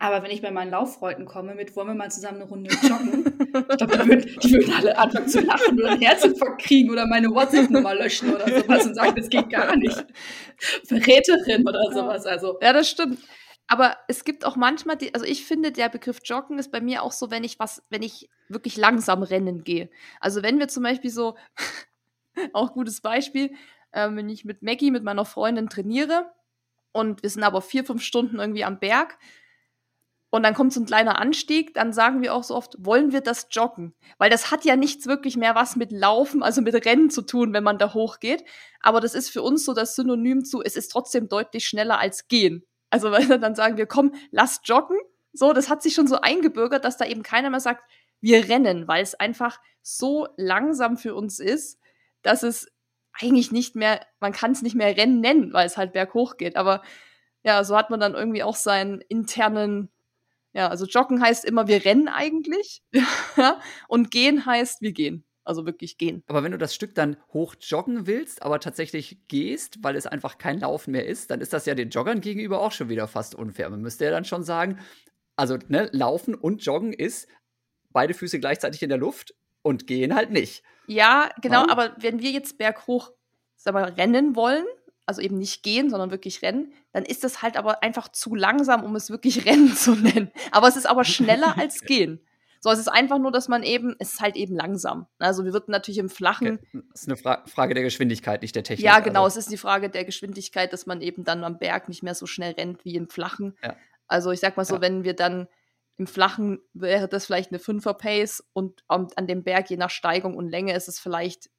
Aber wenn ich bei meinen Lauffreunden komme mit, wollen wir mal zusammen eine Runde joggen, ich glaube, die würden, die würden alle anfangen zu lachen oder einen Herzinfarkt kriegen oder meine WhatsApp-Nummer löschen oder sowas und sagen, das geht gar nicht. Verräterin oder sowas. Also. Ja, das stimmt. Aber es gibt auch manchmal, die, also ich finde, der Begriff Joggen ist bei mir auch so, wenn ich was, wenn ich wirklich langsam rennen gehe. Also wenn wir zum Beispiel so, auch gutes Beispiel, äh, wenn ich mit Maggie, mit meiner Freundin trainiere und wir sind aber vier, fünf Stunden irgendwie am Berg, und dann kommt so ein kleiner Anstieg, dann sagen wir auch so oft, wollen wir das joggen? Weil das hat ja nichts wirklich mehr was mit Laufen, also mit Rennen zu tun, wenn man da hochgeht. Aber das ist für uns so das Synonym zu, es ist trotzdem deutlich schneller als gehen. Also weil dann sagen wir, komm, lass joggen. So, das hat sich schon so eingebürgert, dass da eben keiner mehr sagt, wir rennen, weil es einfach so langsam für uns ist, dass es eigentlich nicht mehr, man kann es nicht mehr Rennen nennen, weil es halt berghoch geht. Aber ja, so hat man dann irgendwie auch seinen internen ja, also joggen heißt immer, wir rennen eigentlich. und gehen heißt, wir gehen. Also wirklich gehen. Aber wenn du das Stück dann hoch joggen willst, aber tatsächlich gehst, weil es einfach kein Laufen mehr ist, dann ist das ja den Joggern gegenüber auch schon wieder fast unfair. Man müsste ja dann schon sagen, also ne, Laufen und Joggen ist beide Füße gleichzeitig in der Luft und gehen halt nicht. Ja, genau, ja? aber wenn wir jetzt berghoch sag mal, rennen wollen, also eben nicht gehen, sondern wirklich rennen, dann ist es halt aber einfach zu langsam, um es wirklich Rennen zu nennen. Aber es ist aber schneller als gehen. So, es ist einfach nur, dass man eben, es ist halt eben langsam. Also wir wird natürlich im Flachen. Okay. Das ist eine Fra Frage der Geschwindigkeit, nicht der Technik. Ja, genau, also. es ist die Frage der Geschwindigkeit, dass man eben dann am Berg nicht mehr so schnell rennt wie im Flachen. Ja. Also ich sag mal so, ja. wenn wir dann im Flachen wäre das vielleicht eine Fünfer-Pace und um, an dem Berg, je nach Steigung und Länge, ist es vielleicht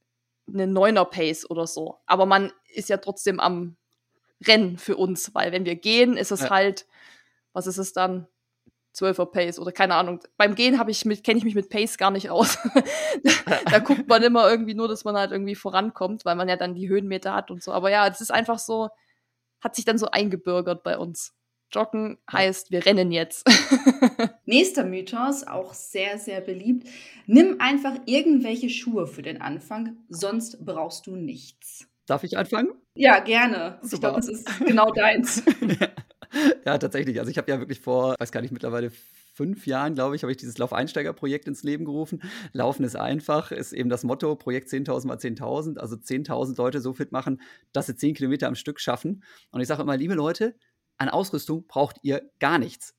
eine Neuner-Pace oder so. Aber man ist ja trotzdem am Rennen für uns, weil wenn wir gehen, ist es ja. halt, was ist es dann? 12er Pace oder keine Ahnung. Beim Gehen habe ich mit kenne ich mich mit Pace gar nicht aus. da guckt man immer irgendwie nur, dass man halt irgendwie vorankommt, weil man ja dann die Höhenmeter hat und so. Aber ja, es ist einfach so, hat sich dann so eingebürgert bei uns. Joggen heißt, wir rennen jetzt. Nächster Mythos, auch sehr, sehr beliebt. Nimm einfach irgendwelche Schuhe für den Anfang, sonst brauchst du nichts. Darf ich anfangen? Ja, gerne. Super. Ich glaube, das ist genau deins. ja, tatsächlich. Also ich habe ja wirklich vor, weiß gar nicht, mittlerweile fünf Jahren, glaube ich, habe ich dieses Laufeinsteigerprojekt ins Leben gerufen. Laufen ist einfach, ist eben das Motto, Projekt 10.000 mal 10.000, also 10.000 Leute so fit machen, dass sie 10 Kilometer am Stück schaffen. Und ich sage immer, liebe Leute, an Ausrüstung braucht ihr gar nichts,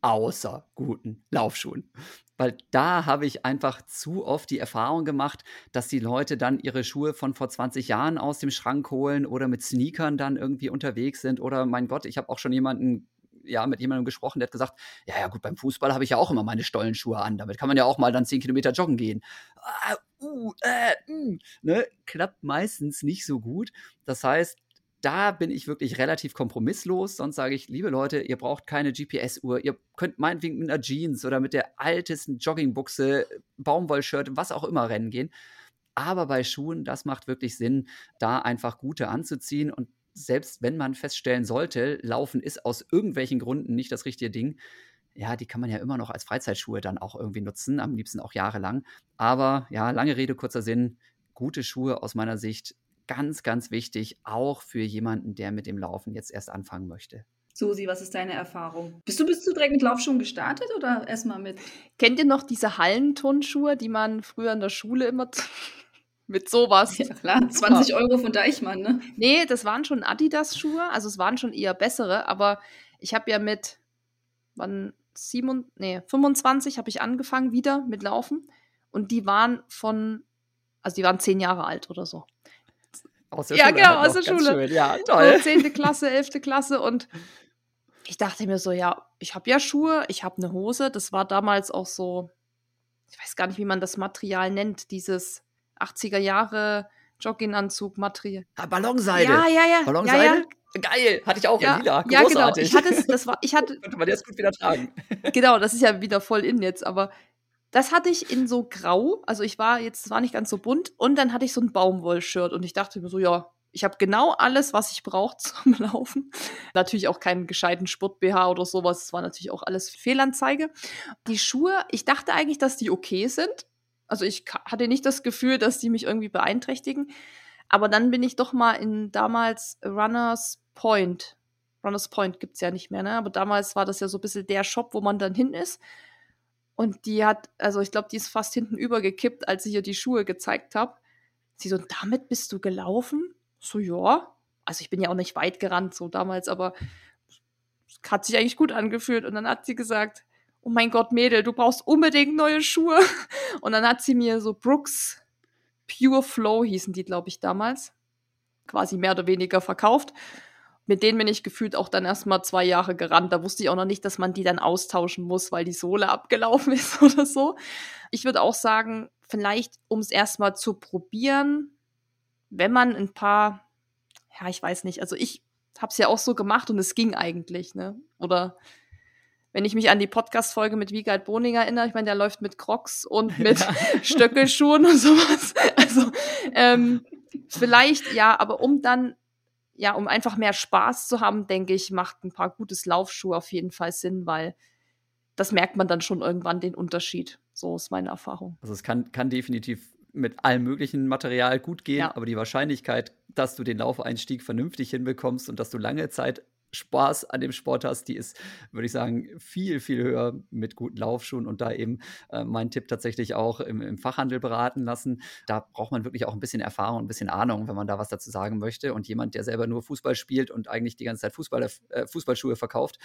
außer guten Laufschuhen. Weil da habe ich einfach zu oft die Erfahrung gemacht, dass die Leute dann ihre Schuhe von vor 20 Jahren aus dem Schrank holen oder mit Sneakern dann irgendwie unterwegs sind. Oder mein Gott, ich habe auch schon jemanden ja, mit jemandem gesprochen, der hat gesagt, ja, ja, gut, beim Fußball habe ich ja auch immer meine Stollenschuhe an. Damit kann man ja auch mal dann 10 Kilometer joggen gehen. Ah, uh, äh, uh, ne? Klappt meistens nicht so gut. Das heißt, da bin ich wirklich relativ kompromisslos. Sonst sage ich, liebe Leute, ihr braucht keine GPS-Uhr. Ihr könnt meinetwegen mit einer Jeans oder mit der altesten Joggingbuchse, Baumwollshirt, was auch immer rennen gehen. Aber bei Schuhen, das macht wirklich Sinn, da einfach gute anzuziehen. Und selbst wenn man feststellen sollte, Laufen ist aus irgendwelchen Gründen nicht das richtige Ding, ja, die kann man ja immer noch als Freizeitschuhe dann auch irgendwie nutzen, am liebsten auch jahrelang. Aber ja, lange Rede, kurzer Sinn, gute Schuhe aus meiner Sicht ganz, ganz wichtig, auch für jemanden, der mit dem Laufen jetzt erst anfangen möchte. Susi, was ist deine Erfahrung? Bist du, bist du direkt mit Laufschuhen gestartet oder erstmal mit? Kennt ihr noch diese Hallenturnschuhe, die man früher in der Schule immer mit sowas? Ja, klar, 20 Euro von Deichmann, ne? Nee, das waren schon Adidas-Schuhe, also es waren schon eher bessere, aber ich habe ja mit, wann, 7, nee, 25 habe ich angefangen wieder mit Laufen und die waren von, also die waren zehn Jahre alt oder so. Aus der ja, Schule. genau, aus der Schule. Schön. Ja, toll. So, 10. Klasse, 11. Klasse und ich dachte mir so, ja, ich habe ja Schuhe, ich habe eine Hose. Das war damals auch so, ich weiß gar nicht, wie man das Material nennt, dieses 80er Jahre Jogginganzug-Material. Ah, Ballonseide. Ja, ja, ja. Ballonseide? Ja, ja. Geil, hatte ich auch ja, in lila. Großartig. Ja, genau. Ich hatte es, das war, ich hatte. Könnte man jetzt gut wieder tragen. genau, das ist ja wieder voll in jetzt, aber das hatte ich in so grau, also ich war jetzt, es war nicht ganz so bunt und dann hatte ich so ein Baumwollshirt und ich dachte mir so, ja, ich habe genau alles, was ich brauche zum Laufen. Natürlich auch keinen gescheiten Sport-BH oder sowas. Es war natürlich auch alles Fehlanzeige. Die Schuhe, ich dachte eigentlich, dass die okay sind. Also ich hatte nicht das Gefühl, dass die mich irgendwie beeinträchtigen. Aber dann bin ich doch mal in damals Runners Point. Runners Point gibt's ja nicht mehr, ne? Aber damals war das ja so ein bisschen der Shop, wo man dann hin ist. Und die hat, also ich glaube, die ist fast hinten übergekippt, als ich ihr die Schuhe gezeigt habe. Sie so, damit bist du gelaufen? So, ja. Also ich bin ja auch nicht weit gerannt, so damals, aber hat sich eigentlich gut angefühlt. Und dann hat sie gesagt, oh mein Gott, Mädel, du brauchst unbedingt neue Schuhe. Und dann hat sie mir so Brooks Pure Flow hießen die, glaube ich, damals. Quasi mehr oder weniger verkauft mit denen bin ich gefühlt auch dann erstmal zwei Jahre gerannt. Da wusste ich auch noch nicht, dass man die dann austauschen muss, weil die Sohle abgelaufen ist oder so. Ich würde auch sagen, vielleicht, um es erstmal zu probieren, wenn man ein paar, ja, ich weiß nicht, also ich habe es ja auch so gemacht und es ging eigentlich, ne? Oder wenn ich mich an die Podcast-Folge mit Wiegald Boning erinnere, ich meine, der läuft mit Crocs und mit ja. Stöckelschuhen und sowas. Also ähm, vielleicht ja, aber um dann ja, um einfach mehr Spaß zu haben, denke ich, macht ein paar gutes Laufschuhe auf jeden Fall Sinn, weil das merkt man dann schon irgendwann den Unterschied. So ist meine Erfahrung. Also es kann, kann definitiv mit allem möglichen Material gut gehen, ja. aber die Wahrscheinlichkeit, dass du den Laufeinstieg vernünftig hinbekommst und dass du lange Zeit Spaß an dem Sport hast, die ist, würde ich sagen, viel, viel höher mit guten Laufschuhen und da eben äh, mein Tipp tatsächlich auch im, im, Fachhandel beraten lassen. Da braucht man wirklich auch ein bisschen Erfahrung, ein bisschen Ahnung, wenn man da was dazu sagen möchte. Und jemand, der selber nur Fußball spielt und eigentlich die ganze Zeit Fußball, äh, Fußballschuhe verkauft,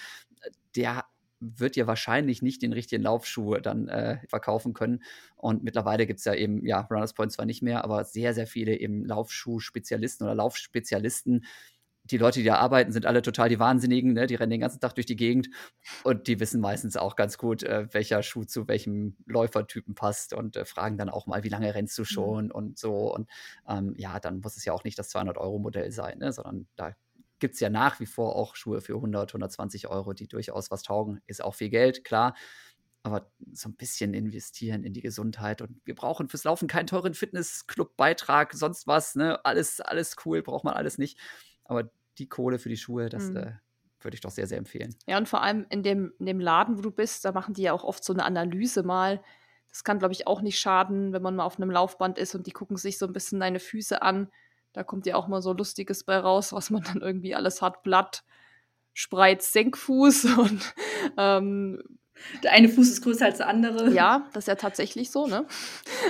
der wird dir wahrscheinlich nicht den richtigen Laufschuh dann äh, verkaufen können. Und mittlerweile gibt es ja eben, ja, Runners Point zwar nicht mehr, aber sehr, sehr viele eben Laufschuhspezialisten oder Laufspezialisten, die Leute, die da arbeiten, sind alle total die Wahnsinnigen, ne? die rennen den ganzen Tag durch die Gegend und die wissen meistens auch ganz gut, äh, welcher Schuh zu welchem Läufertypen passt und äh, fragen dann auch mal, wie lange rennst du mhm. schon mhm. und so. Und ähm, ja, dann muss es ja auch nicht das 200-Euro-Modell sein, ne? sondern da gibt es ja nach wie vor auch Schuhe für 100, 120 Euro, die durchaus was taugen. Ist auch viel Geld, klar. Aber so ein bisschen investieren in die Gesundheit. Und wir brauchen fürs Laufen keinen teuren Fitnessclub-Beitrag, sonst was. Ne? Alles, alles cool, braucht man alles nicht. Aber die Kohle für die Schuhe, das mhm. äh, würde ich doch sehr, sehr empfehlen. Ja, und vor allem in dem, in dem Laden, wo du bist, da machen die ja auch oft so eine Analyse mal. Das kann, glaube ich, auch nicht schaden, wenn man mal auf einem Laufband ist und die gucken sich so ein bisschen deine Füße an. Da kommt ja auch mal so Lustiges bei raus, was man dann irgendwie alles hat. Blatt, Spreiz, Senkfuß und ähm, der eine Fuß ist größer als der andere. Ja, das ist ja tatsächlich so, ne?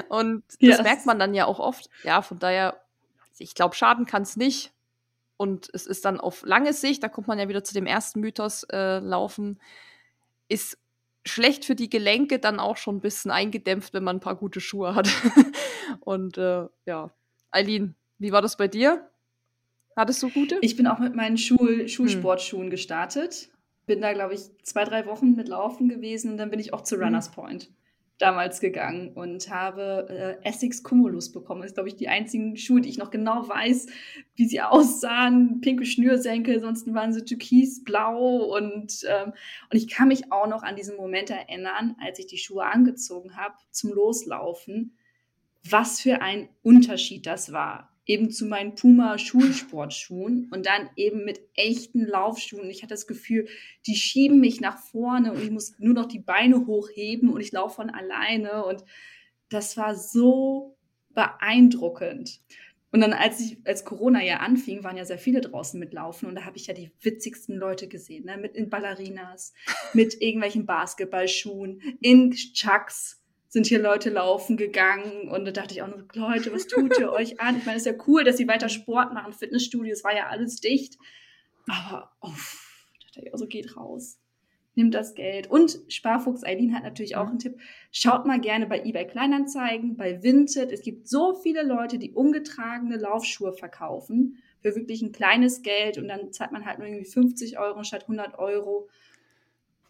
Und das yes. merkt man dann ja auch oft. Ja, von daher, ich glaube, schaden kann es nicht. Und es ist dann auf lange Sicht, da kommt man ja wieder zu dem ersten Mythos äh, laufen, ist schlecht für die Gelenke dann auch schon ein bisschen eingedämpft, wenn man ein paar gute Schuhe hat. und äh, ja, Eileen, wie war das bei dir? Hattest du gute? Ich bin auch mit meinen Schul hm. Schulsportschuhen hm. gestartet. Bin da, glaube ich, zwei, drei Wochen mit Laufen gewesen und dann bin ich auch zu hm. Runners Point damals gegangen und habe äh, Essex Cumulus bekommen. Das ist, glaube ich, die einzigen Schuhe, die ich noch genau weiß, wie sie aussahen. Pinke Schnürsenkel, sonst waren sie türkisblau und, ähm, und ich kann mich auch noch an diesen Moment erinnern, als ich die Schuhe angezogen habe zum Loslaufen, was für ein Unterschied das war eben zu meinen Puma Schulsportschuhen und dann eben mit echten Laufschuhen. Ich hatte das Gefühl, die schieben mich nach vorne und ich muss nur noch die Beine hochheben und ich laufe von alleine und das war so beeindruckend. Und dann, als ich, als Corona ja anfing, waren ja sehr viele draußen mitlaufen und da habe ich ja die witzigsten Leute gesehen, ne? mit in Ballerinas, mit irgendwelchen Basketballschuhen, in Chucks sind hier Leute laufen gegangen und da dachte ich auch noch, Leute, was tut ihr euch an? Ich meine, es ist ja cool, dass sie weiter Sport machen, Fitnessstudios, war ja alles dicht. Aber, uff, dachte ich, also geht raus. Nimmt das Geld. Und Sparfuchs Eileen hat natürlich auch einen Tipp. Schaut mal gerne bei eBay Kleinanzeigen, bei Vinted. Es gibt so viele Leute, die ungetragene Laufschuhe verkaufen für wirklich ein kleines Geld und dann zahlt man halt nur irgendwie 50 Euro statt 100 Euro.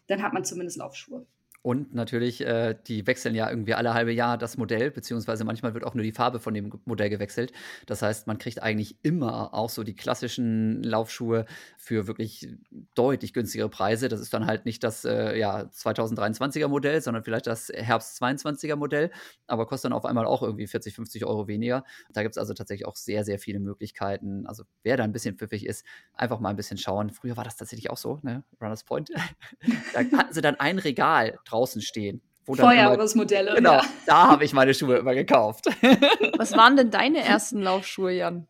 Dann hat man zumindest Laufschuhe. Und natürlich, äh, die wechseln ja irgendwie alle halbe Jahr das Modell, beziehungsweise manchmal wird auch nur die Farbe von dem Modell gewechselt. Das heißt, man kriegt eigentlich immer auch so die klassischen Laufschuhe für wirklich deutlich günstigere Preise. Das ist dann halt nicht das äh, ja, 2023er Modell, sondern vielleicht das Herbst 22er Modell, aber kostet dann auf einmal auch irgendwie 40, 50 Euro weniger. Da gibt es also tatsächlich auch sehr, sehr viele Möglichkeiten. Also wer da ein bisschen pfiffig ist, einfach mal ein bisschen schauen. Früher war das tatsächlich auch so, ne? Runners Point. da hatten sie dann ein Regal drauf draußen stehen. Feuerjahresmodelle. Genau, ja. da habe ich meine Schuhe immer gekauft. Was waren denn deine ersten Laufschuhe, Jan?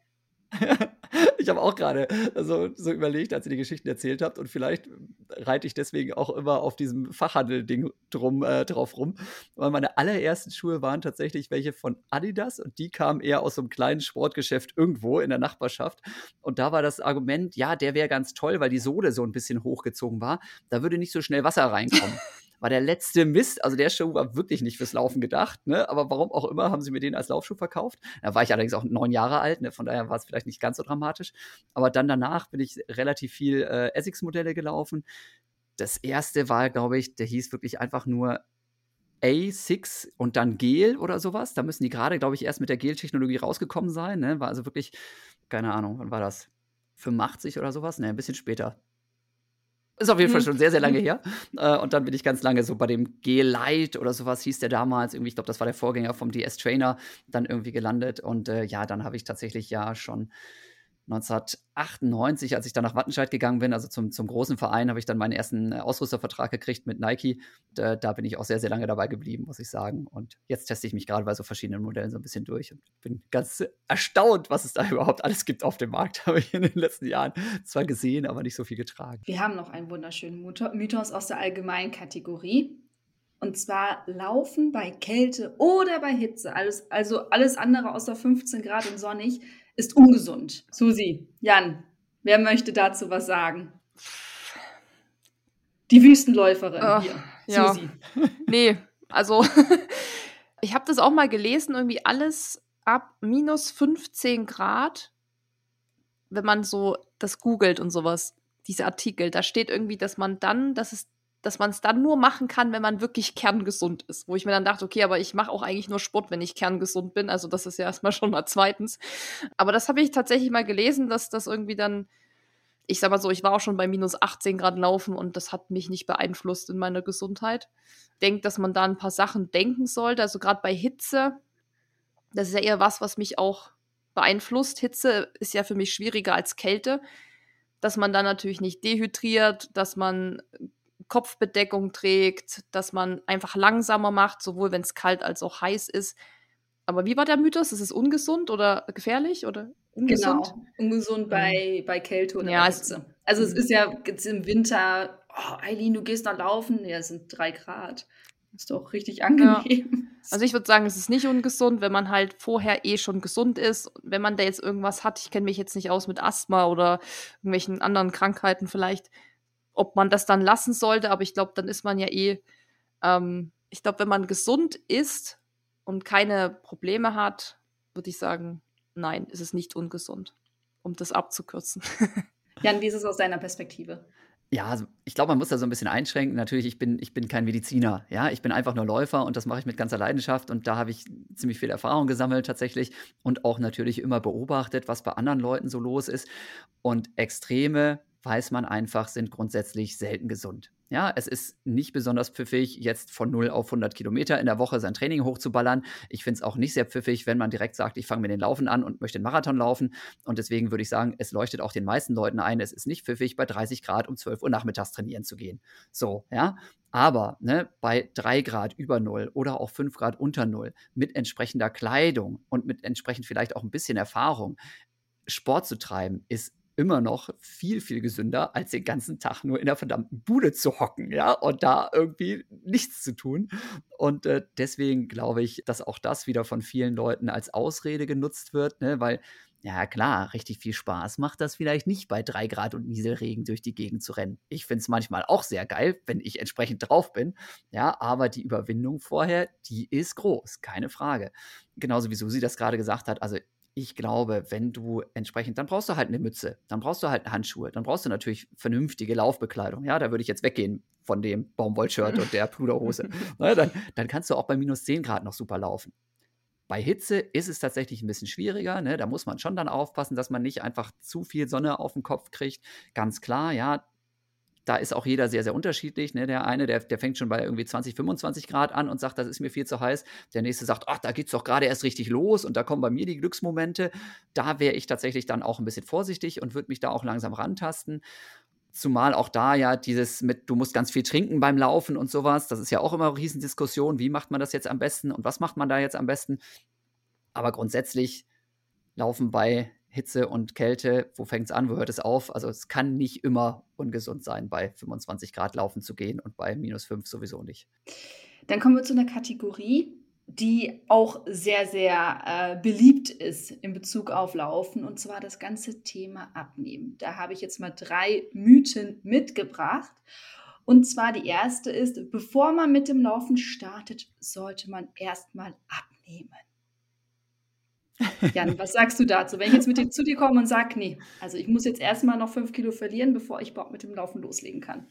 ich habe auch gerade so, so überlegt, als ihr die Geschichten erzählt habt, und vielleicht reite ich deswegen auch immer auf diesem Fachhandel-Ding drum, äh, drauf rum. Weil meine allerersten Schuhe waren tatsächlich welche von Adidas und die kamen eher aus so einem kleinen Sportgeschäft irgendwo in der Nachbarschaft. Und da war das Argument, ja, der wäre ganz toll, weil die Sohle so ein bisschen hochgezogen war. Da würde nicht so schnell Wasser reinkommen war der letzte Mist. Also der Schuh war wirklich nicht fürs Laufen gedacht, ne? Aber warum auch immer haben sie mir den als Laufschuh verkauft. Da war ich allerdings auch neun Jahre alt, ne? Von daher war es vielleicht nicht ganz so dramatisch. Aber dann danach bin ich relativ viel äh, Essex-Modelle gelaufen. Das erste war, glaube ich, der hieß wirklich einfach nur A6 und dann Gel oder sowas. Da müssen die gerade, glaube ich, erst mit der Gel-Technologie rausgekommen sein. Ne? War also wirklich, keine Ahnung, wann war das? 85 oder sowas? Ne, ein bisschen später. Ist auf jeden Fall mhm. schon sehr, sehr lange her. Äh, und dann bin ich ganz lange so bei dem G-Light oder sowas hieß der damals. Irgendwie, ich glaube, das war der Vorgänger vom DS Trainer, dann irgendwie gelandet. Und äh, ja, dann habe ich tatsächlich ja schon 1998, als ich dann nach Wattenscheid gegangen bin, also zum, zum großen Verein, habe ich dann meinen ersten äh, Ausrüstervertrag gekriegt mit Nike. Da, da, bin ich auch sehr, sehr lange dabei geblieben, muss ich sagen. Und jetzt teste ich mich gerade bei so verschiedenen Modellen so ein bisschen durch und bin ganz erstaunt, was es da überhaupt alles gibt auf dem Markt. Habe ich in den letzten Jahren zwar gesehen, aber nicht so viel getragen. Wir haben noch einen wunderschönen Mythos aus der allgemeinen Kategorie. Und zwar Laufen bei Kälte oder bei Hitze. Alles, also alles andere außer 15 Grad und sonnig ist ungesund. Susi, Jan, wer möchte dazu was sagen? Die Wüstenläuferin Ach, hier. Ja. Susi. Nee, also ich habe das auch mal gelesen, irgendwie alles ab minus 15 Grad, wenn man so das googelt und sowas, diese Artikel, da steht irgendwie, dass man dann, dass es dass man es dann nur machen kann, wenn man wirklich kerngesund ist. Wo ich mir dann dachte, okay, aber ich mache auch eigentlich nur Sport, wenn ich kerngesund bin. Also das ist ja erstmal schon mal zweitens. Aber das habe ich tatsächlich mal gelesen, dass das irgendwie dann, ich sag mal so, ich war auch schon bei minus 18 Grad laufen und das hat mich nicht beeinflusst in meiner Gesundheit. Denkt, dass man da ein paar Sachen denken sollte. Also gerade bei Hitze, das ist ja eher was, was mich auch beeinflusst. Hitze ist ja für mich schwieriger als Kälte dass man dann natürlich nicht dehydriert, dass man Kopfbedeckung trägt, dass man einfach langsamer macht, sowohl wenn es kalt als auch heiß ist. Aber wie war der Mythos? Ist es ungesund oder gefährlich oder ungesund? Genau, ungesund bei, bei Kälte oder ja, Hitze. Also es mhm. ist ja jetzt im Winter, oh, Eileen, du gehst da laufen, ja, es sind drei Grad. Ist doch richtig angenehm. Ja. Also ich würde sagen, es ist nicht ungesund, wenn man halt vorher eh schon gesund ist. Wenn man da jetzt irgendwas hat, ich kenne mich jetzt nicht aus mit Asthma oder irgendwelchen anderen Krankheiten vielleicht, ob man das dann lassen sollte, aber ich glaube, dann ist man ja eh, ähm, ich glaube, wenn man gesund ist und keine Probleme hat, würde ich sagen, nein, ist es nicht ungesund, um das abzukürzen. Jan, wie ist es aus deiner Perspektive? Ja, also ich glaube, man muss da so ein bisschen einschränken. Natürlich, ich bin, ich bin kein Mediziner. Ja, ich bin einfach nur Läufer und das mache ich mit ganzer Leidenschaft. Und da habe ich ziemlich viel Erfahrung gesammelt tatsächlich und auch natürlich immer beobachtet, was bei anderen Leuten so los ist. Und Extreme weiß man einfach, sind grundsätzlich selten gesund. Ja, es ist nicht besonders pfiffig, jetzt von 0 auf 100 Kilometer in der Woche sein Training hochzuballern. Ich finde es auch nicht sehr pfiffig, wenn man direkt sagt, ich fange mit den Laufen an und möchte den Marathon laufen. Und deswegen würde ich sagen, es leuchtet auch den meisten Leuten ein, es ist nicht pfiffig, bei 30 Grad um 12 Uhr nachmittags trainieren zu gehen. So, ja. Aber ne, bei 3 Grad über 0 oder auch 5 Grad unter 0 mit entsprechender Kleidung und mit entsprechend vielleicht auch ein bisschen Erfahrung, Sport zu treiben, ist immer noch viel, viel gesünder, als den ganzen Tag nur in der verdammten Bude zu hocken, ja, und da irgendwie nichts zu tun. Und äh, deswegen glaube ich, dass auch das wieder von vielen Leuten als Ausrede genutzt wird, ne, weil ja, klar, richtig viel Spaß macht das vielleicht nicht bei drei Grad und Nieselregen durch die Gegend zu rennen. Ich finde es manchmal auch sehr geil, wenn ich entsprechend drauf bin. Ja, aber die Überwindung vorher, die ist groß, keine Frage. Genauso wie Susi das gerade gesagt hat. Also ich glaube, wenn du entsprechend, dann brauchst du halt eine Mütze, dann brauchst du halt Handschuhe, dann brauchst du natürlich vernünftige Laufbekleidung. Ja, da würde ich jetzt weggehen von dem Baumwollshirt und der Pluderhose. Na, dann, dann kannst du auch bei minus 10 Grad noch super laufen. Bei Hitze ist es tatsächlich ein bisschen schwieriger. Ne? Da muss man schon dann aufpassen, dass man nicht einfach zu viel Sonne auf den Kopf kriegt. Ganz klar, ja, da ist auch jeder sehr, sehr unterschiedlich. Ne? Der eine, der, der fängt schon bei irgendwie 20, 25 Grad an und sagt, das ist mir viel zu heiß. Der nächste sagt, ach, da geht es doch gerade erst richtig los und da kommen bei mir die Glücksmomente. Da wäre ich tatsächlich dann auch ein bisschen vorsichtig und würde mich da auch langsam rantasten. Zumal auch da ja dieses mit, du musst ganz viel trinken beim Laufen und sowas, das ist ja auch immer eine Riesendiskussion. Wie macht man das jetzt am besten und was macht man da jetzt am besten? Aber grundsätzlich laufen bei Hitze und Kälte, wo fängt es an, wo hört es auf? Also es kann nicht immer ungesund sein, bei 25 Grad laufen zu gehen und bei minus 5 sowieso nicht. Dann kommen wir zu einer Kategorie, die auch sehr, sehr äh, beliebt ist in Bezug auf Laufen, und zwar das ganze Thema Abnehmen. Da habe ich jetzt mal drei Mythen mitgebracht. Und zwar die erste ist, bevor man mit dem Laufen startet, sollte man erstmal abnehmen. Jan, was sagst du dazu? Wenn ich jetzt mit dir zu dir komme und sage, nee, also ich muss jetzt erstmal noch fünf Kilo verlieren, bevor ich überhaupt mit dem Laufen loslegen kann.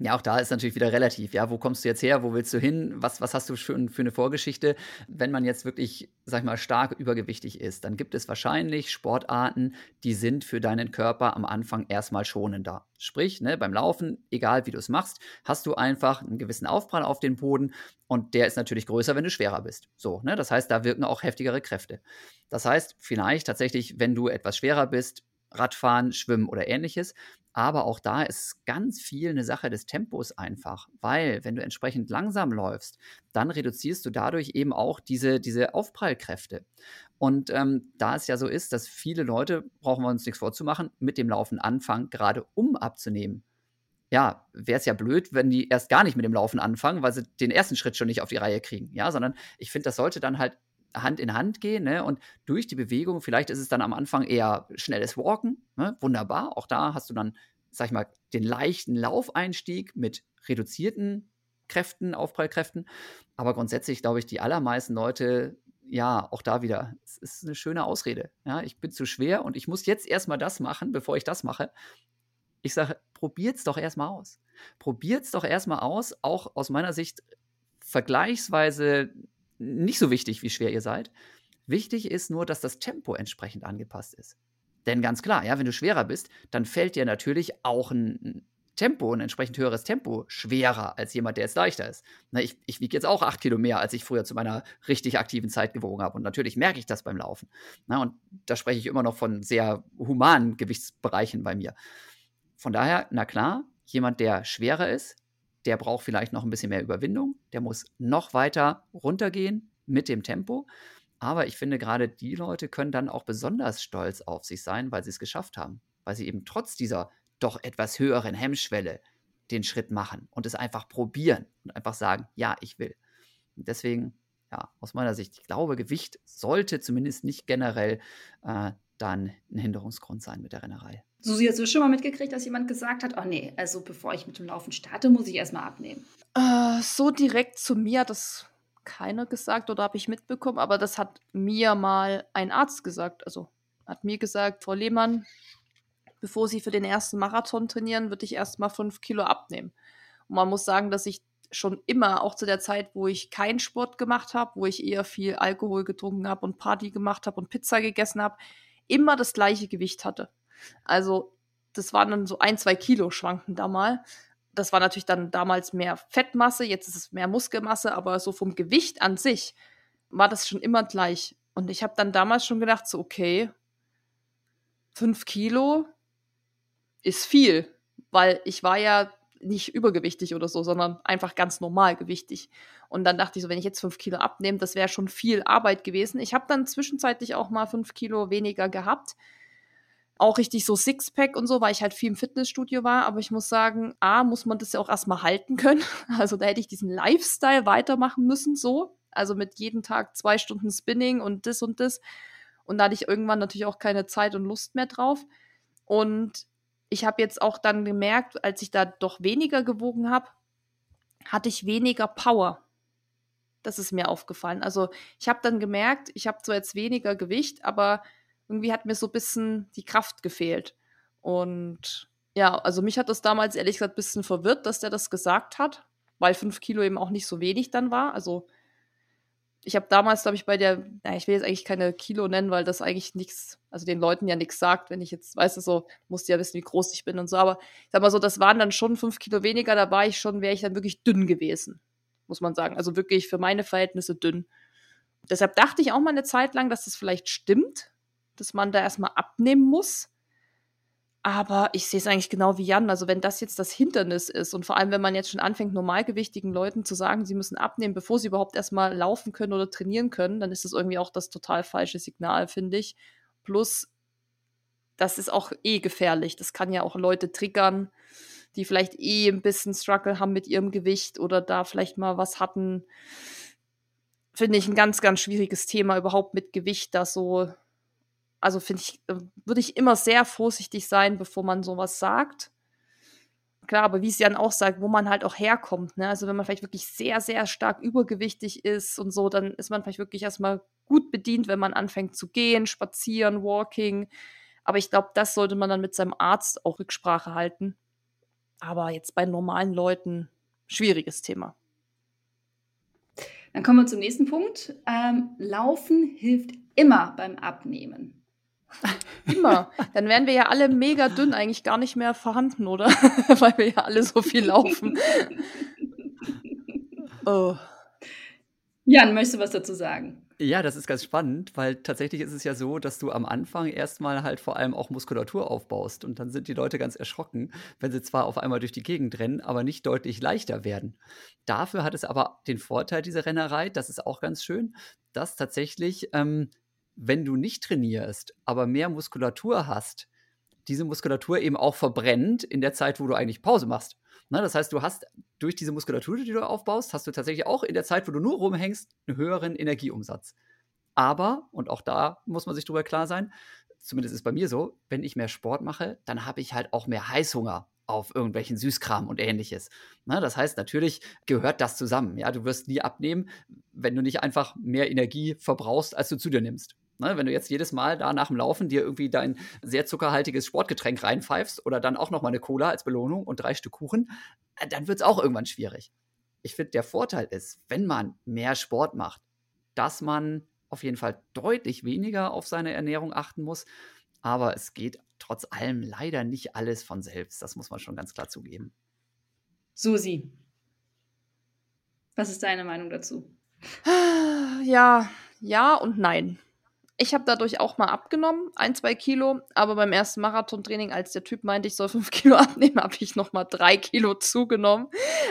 Ja, auch da ist natürlich wieder relativ. Ja, wo kommst du jetzt her? Wo willst du hin? Was, was hast du für, für eine Vorgeschichte? Wenn man jetzt wirklich, sag ich mal, stark übergewichtig ist, dann gibt es wahrscheinlich Sportarten, die sind für deinen Körper am Anfang erstmal schonender. Sprich, ne, beim Laufen, egal wie du es machst, hast du einfach einen gewissen Aufprall auf den Boden und der ist natürlich größer, wenn du schwerer bist. So, ne? Das heißt, da wirken auch heftigere Kräfte. Das heißt, vielleicht tatsächlich, wenn du etwas schwerer bist, Radfahren, Schwimmen oder ähnliches. Aber auch da ist ganz viel eine Sache des Tempos einfach, weil wenn du entsprechend langsam läufst, dann reduzierst du dadurch eben auch diese, diese Aufprallkräfte. Und ähm, da es ja so ist, dass viele Leute, brauchen wir uns nichts vorzumachen, mit dem Laufen anfangen, gerade um abzunehmen. Ja, wäre es ja blöd, wenn die erst gar nicht mit dem Laufen anfangen, weil sie den ersten Schritt schon nicht auf die Reihe kriegen. Ja, sondern ich finde, das sollte dann halt Hand in Hand gehen ne? und durch die Bewegung, vielleicht ist es dann am Anfang eher schnelles Walken, ne? wunderbar, auch da hast du dann, sag ich mal, den leichten Laufeinstieg mit reduzierten Kräften, Aufprallkräften, aber grundsätzlich glaube ich, die allermeisten Leute, ja, auch da wieder, es ist eine schöne Ausrede, ja, ich bin zu schwer und ich muss jetzt erstmal das machen, bevor ich das mache. Ich sage, probiert's doch erstmal aus. Probiert's doch erstmal aus, auch aus meiner Sicht vergleichsweise nicht so wichtig, wie schwer ihr seid. Wichtig ist nur, dass das Tempo entsprechend angepasst ist. Denn ganz klar, ja, wenn du schwerer bist, dann fällt dir natürlich auch ein Tempo, ein entsprechend höheres Tempo schwerer als jemand, der jetzt leichter ist. Na, ich, ich wiege jetzt auch acht Kilo mehr, als ich früher zu meiner richtig aktiven Zeit gewogen habe. Und natürlich merke ich das beim Laufen. Na, und da spreche ich immer noch von sehr humanen Gewichtsbereichen bei mir. Von daher, na klar, jemand, der schwerer ist, der braucht vielleicht noch ein bisschen mehr Überwindung, der muss noch weiter runtergehen mit dem Tempo. Aber ich finde, gerade die Leute können dann auch besonders stolz auf sich sein, weil sie es geschafft haben, weil sie eben trotz dieser doch etwas höheren Hemmschwelle den Schritt machen und es einfach probieren und einfach sagen, ja, ich will. Und deswegen, ja, aus meiner Sicht, ich glaube, Gewicht sollte zumindest nicht generell äh, dann ein Hinderungsgrund sein mit der Rennerei. Susi, hast du schon mal mitgekriegt, dass jemand gesagt hat, oh nee, also bevor ich mit dem Laufen starte, muss ich erstmal abnehmen? Äh, so direkt zu mir hat das keiner gesagt oder habe ich mitbekommen, aber das hat mir mal ein Arzt gesagt. Also hat mir gesagt, Frau Lehmann, bevor Sie für den ersten Marathon trainieren, würde ich erstmal fünf Kilo abnehmen. Und man muss sagen, dass ich schon immer, auch zu der Zeit, wo ich keinen Sport gemacht habe, wo ich eher viel Alkohol getrunken habe und Party gemacht habe und Pizza gegessen habe, immer das gleiche Gewicht hatte. Also das waren dann so ein, zwei Kilo schwanken da mal. Das war natürlich dann damals mehr Fettmasse, jetzt ist es mehr Muskelmasse, aber so vom Gewicht an sich war das schon immer gleich. Und ich habe dann damals schon gedacht, so okay, fünf Kilo ist viel, weil ich war ja nicht übergewichtig oder so, sondern einfach ganz normal gewichtig. Und dann dachte ich so, wenn ich jetzt fünf Kilo abnehme, das wäre schon viel Arbeit gewesen. Ich habe dann zwischenzeitlich auch mal fünf Kilo weniger gehabt auch richtig so Sixpack und so, weil ich halt viel im Fitnessstudio war. Aber ich muss sagen, A, muss man das ja auch erstmal halten können. Also da hätte ich diesen Lifestyle weitermachen müssen, so. Also mit jedem Tag zwei Stunden Spinning und das und das. Und da hatte ich irgendwann natürlich auch keine Zeit und Lust mehr drauf. Und ich habe jetzt auch dann gemerkt, als ich da doch weniger gewogen habe, hatte ich weniger Power. Das ist mir aufgefallen. Also ich habe dann gemerkt, ich habe zwar jetzt weniger Gewicht, aber irgendwie hat mir so ein bisschen die Kraft gefehlt. Und ja, also mich hat das damals ehrlich gesagt ein bisschen verwirrt, dass der das gesagt hat, weil fünf Kilo eben auch nicht so wenig dann war. Also ich habe damals, glaube ich, bei der, na, ich will jetzt eigentlich keine Kilo nennen, weil das eigentlich nichts, also den Leuten ja nichts sagt, wenn ich jetzt, weißt du, so, musste ja wissen, wie groß ich bin und so, aber ich sag mal so, das waren dann schon fünf Kilo weniger, da war ich schon, wäre ich dann wirklich dünn gewesen, muss man sagen. Also wirklich für meine Verhältnisse dünn. Deshalb dachte ich auch mal eine Zeit lang, dass das vielleicht stimmt, dass man da erstmal abnehmen muss. Aber ich sehe es eigentlich genau wie Jan. Also wenn das jetzt das Hindernis ist und vor allem, wenn man jetzt schon anfängt, normalgewichtigen Leuten zu sagen, sie müssen abnehmen, bevor sie überhaupt erstmal laufen können oder trainieren können, dann ist das irgendwie auch das total falsche Signal, finde ich. Plus, das ist auch eh gefährlich. Das kann ja auch Leute triggern, die vielleicht eh ein bisschen Struggle haben mit ihrem Gewicht oder da vielleicht mal was hatten. Finde ich ein ganz, ganz schwieriges Thema, überhaupt mit Gewicht da so also finde ich, äh, würde ich immer sehr vorsichtig sein, bevor man sowas sagt. Klar, aber wie es Jan auch sagt, wo man halt auch herkommt. Ne? Also wenn man vielleicht wirklich sehr, sehr stark übergewichtig ist und so, dann ist man vielleicht wirklich erstmal gut bedient, wenn man anfängt zu gehen, spazieren, walking. Aber ich glaube, das sollte man dann mit seinem Arzt auch Rücksprache halten. Aber jetzt bei normalen Leuten schwieriges Thema. Dann kommen wir zum nächsten Punkt. Ähm, Laufen hilft immer beim Abnehmen. Immer. Dann wären wir ja alle mega dünn eigentlich gar nicht mehr vorhanden, oder? Weil wir ja alle so viel laufen. oh. Jan, möchtest du was dazu sagen? Ja, das ist ganz spannend, weil tatsächlich ist es ja so, dass du am Anfang erstmal halt vor allem auch Muskulatur aufbaust und dann sind die Leute ganz erschrocken, wenn sie zwar auf einmal durch die Gegend rennen, aber nicht deutlich leichter werden. Dafür hat es aber den Vorteil, diese Rennerei, das ist auch ganz schön, dass tatsächlich, ähm, wenn du nicht trainierst, aber mehr Muskulatur hast, diese Muskulatur eben auch verbrennt in der Zeit, wo du eigentlich Pause machst. Na, das heißt, du hast durch diese Muskulatur, die du aufbaust, hast du tatsächlich auch in der Zeit, wo du nur rumhängst, einen höheren Energieumsatz. Aber, und auch da muss man sich drüber klar sein, zumindest ist bei mir so, wenn ich mehr Sport mache, dann habe ich halt auch mehr Heißhunger auf irgendwelchen Süßkram und ähnliches. Na, das heißt, natürlich gehört das zusammen. Ja, du wirst nie abnehmen, wenn du nicht einfach mehr Energie verbrauchst, als du zu dir nimmst. Ne, wenn du jetzt jedes Mal da nach dem Laufen dir irgendwie dein sehr zuckerhaltiges Sportgetränk reinpfeifst oder dann auch noch mal eine Cola als Belohnung und drei Stück Kuchen, äh, dann wird es auch irgendwann schwierig. Ich finde, der Vorteil ist, wenn man mehr Sport macht, dass man auf jeden Fall deutlich weniger auf seine Ernährung achten muss. Aber es geht trotz allem leider nicht alles von selbst. Das muss man schon ganz klar zugeben. Susi, was ist deine Meinung dazu? Ja, ja und nein. Ich habe dadurch auch mal abgenommen, ein, zwei Kilo, aber beim ersten Marathontraining, als der Typ meinte, ich soll fünf Kilo abnehmen, habe ich noch mal drei Kilo zugenommen,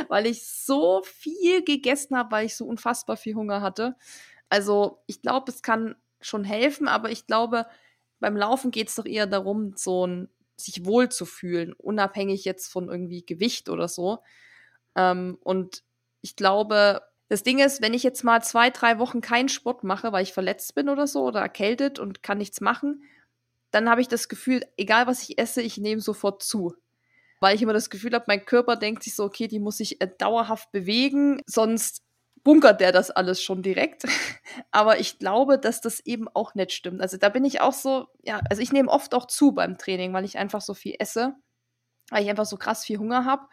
weil ich so viel gegessen habe, weil ich so unfassbar viel Hunger hatte. Also ich glaube, es kann schon helfen, aber ich glaube, beim Laufen geht es doch eher darum, so ein, sich wohl zu fühlen, unabhängig jetzt von irgendwie Gewicht oder so. Ähm, und ich glaube, das Ding ist, wenn ich jetzt mal zwei, drei Wochen keinen Sport mache, weil ich verletzt bin oder so oder erkältet und kann nichts machen, dann habe ich das Gefühl, egal was ich esse, ich nehme sofort zu. Weil ich immer das Gefühl habe, mein Körper denkt sich so, okay, die muss sich äh, dauerhaft bewegen, sonst bunkert der das alles schon direkt. Aber ich glaube, dass das eben auch nicht stimmt. Also da bin ich auch so, ja, also ich nehme oft auch zu beim Training, weil ich einfach so viel esse, weil ich einfach so krass viel Hunger habe.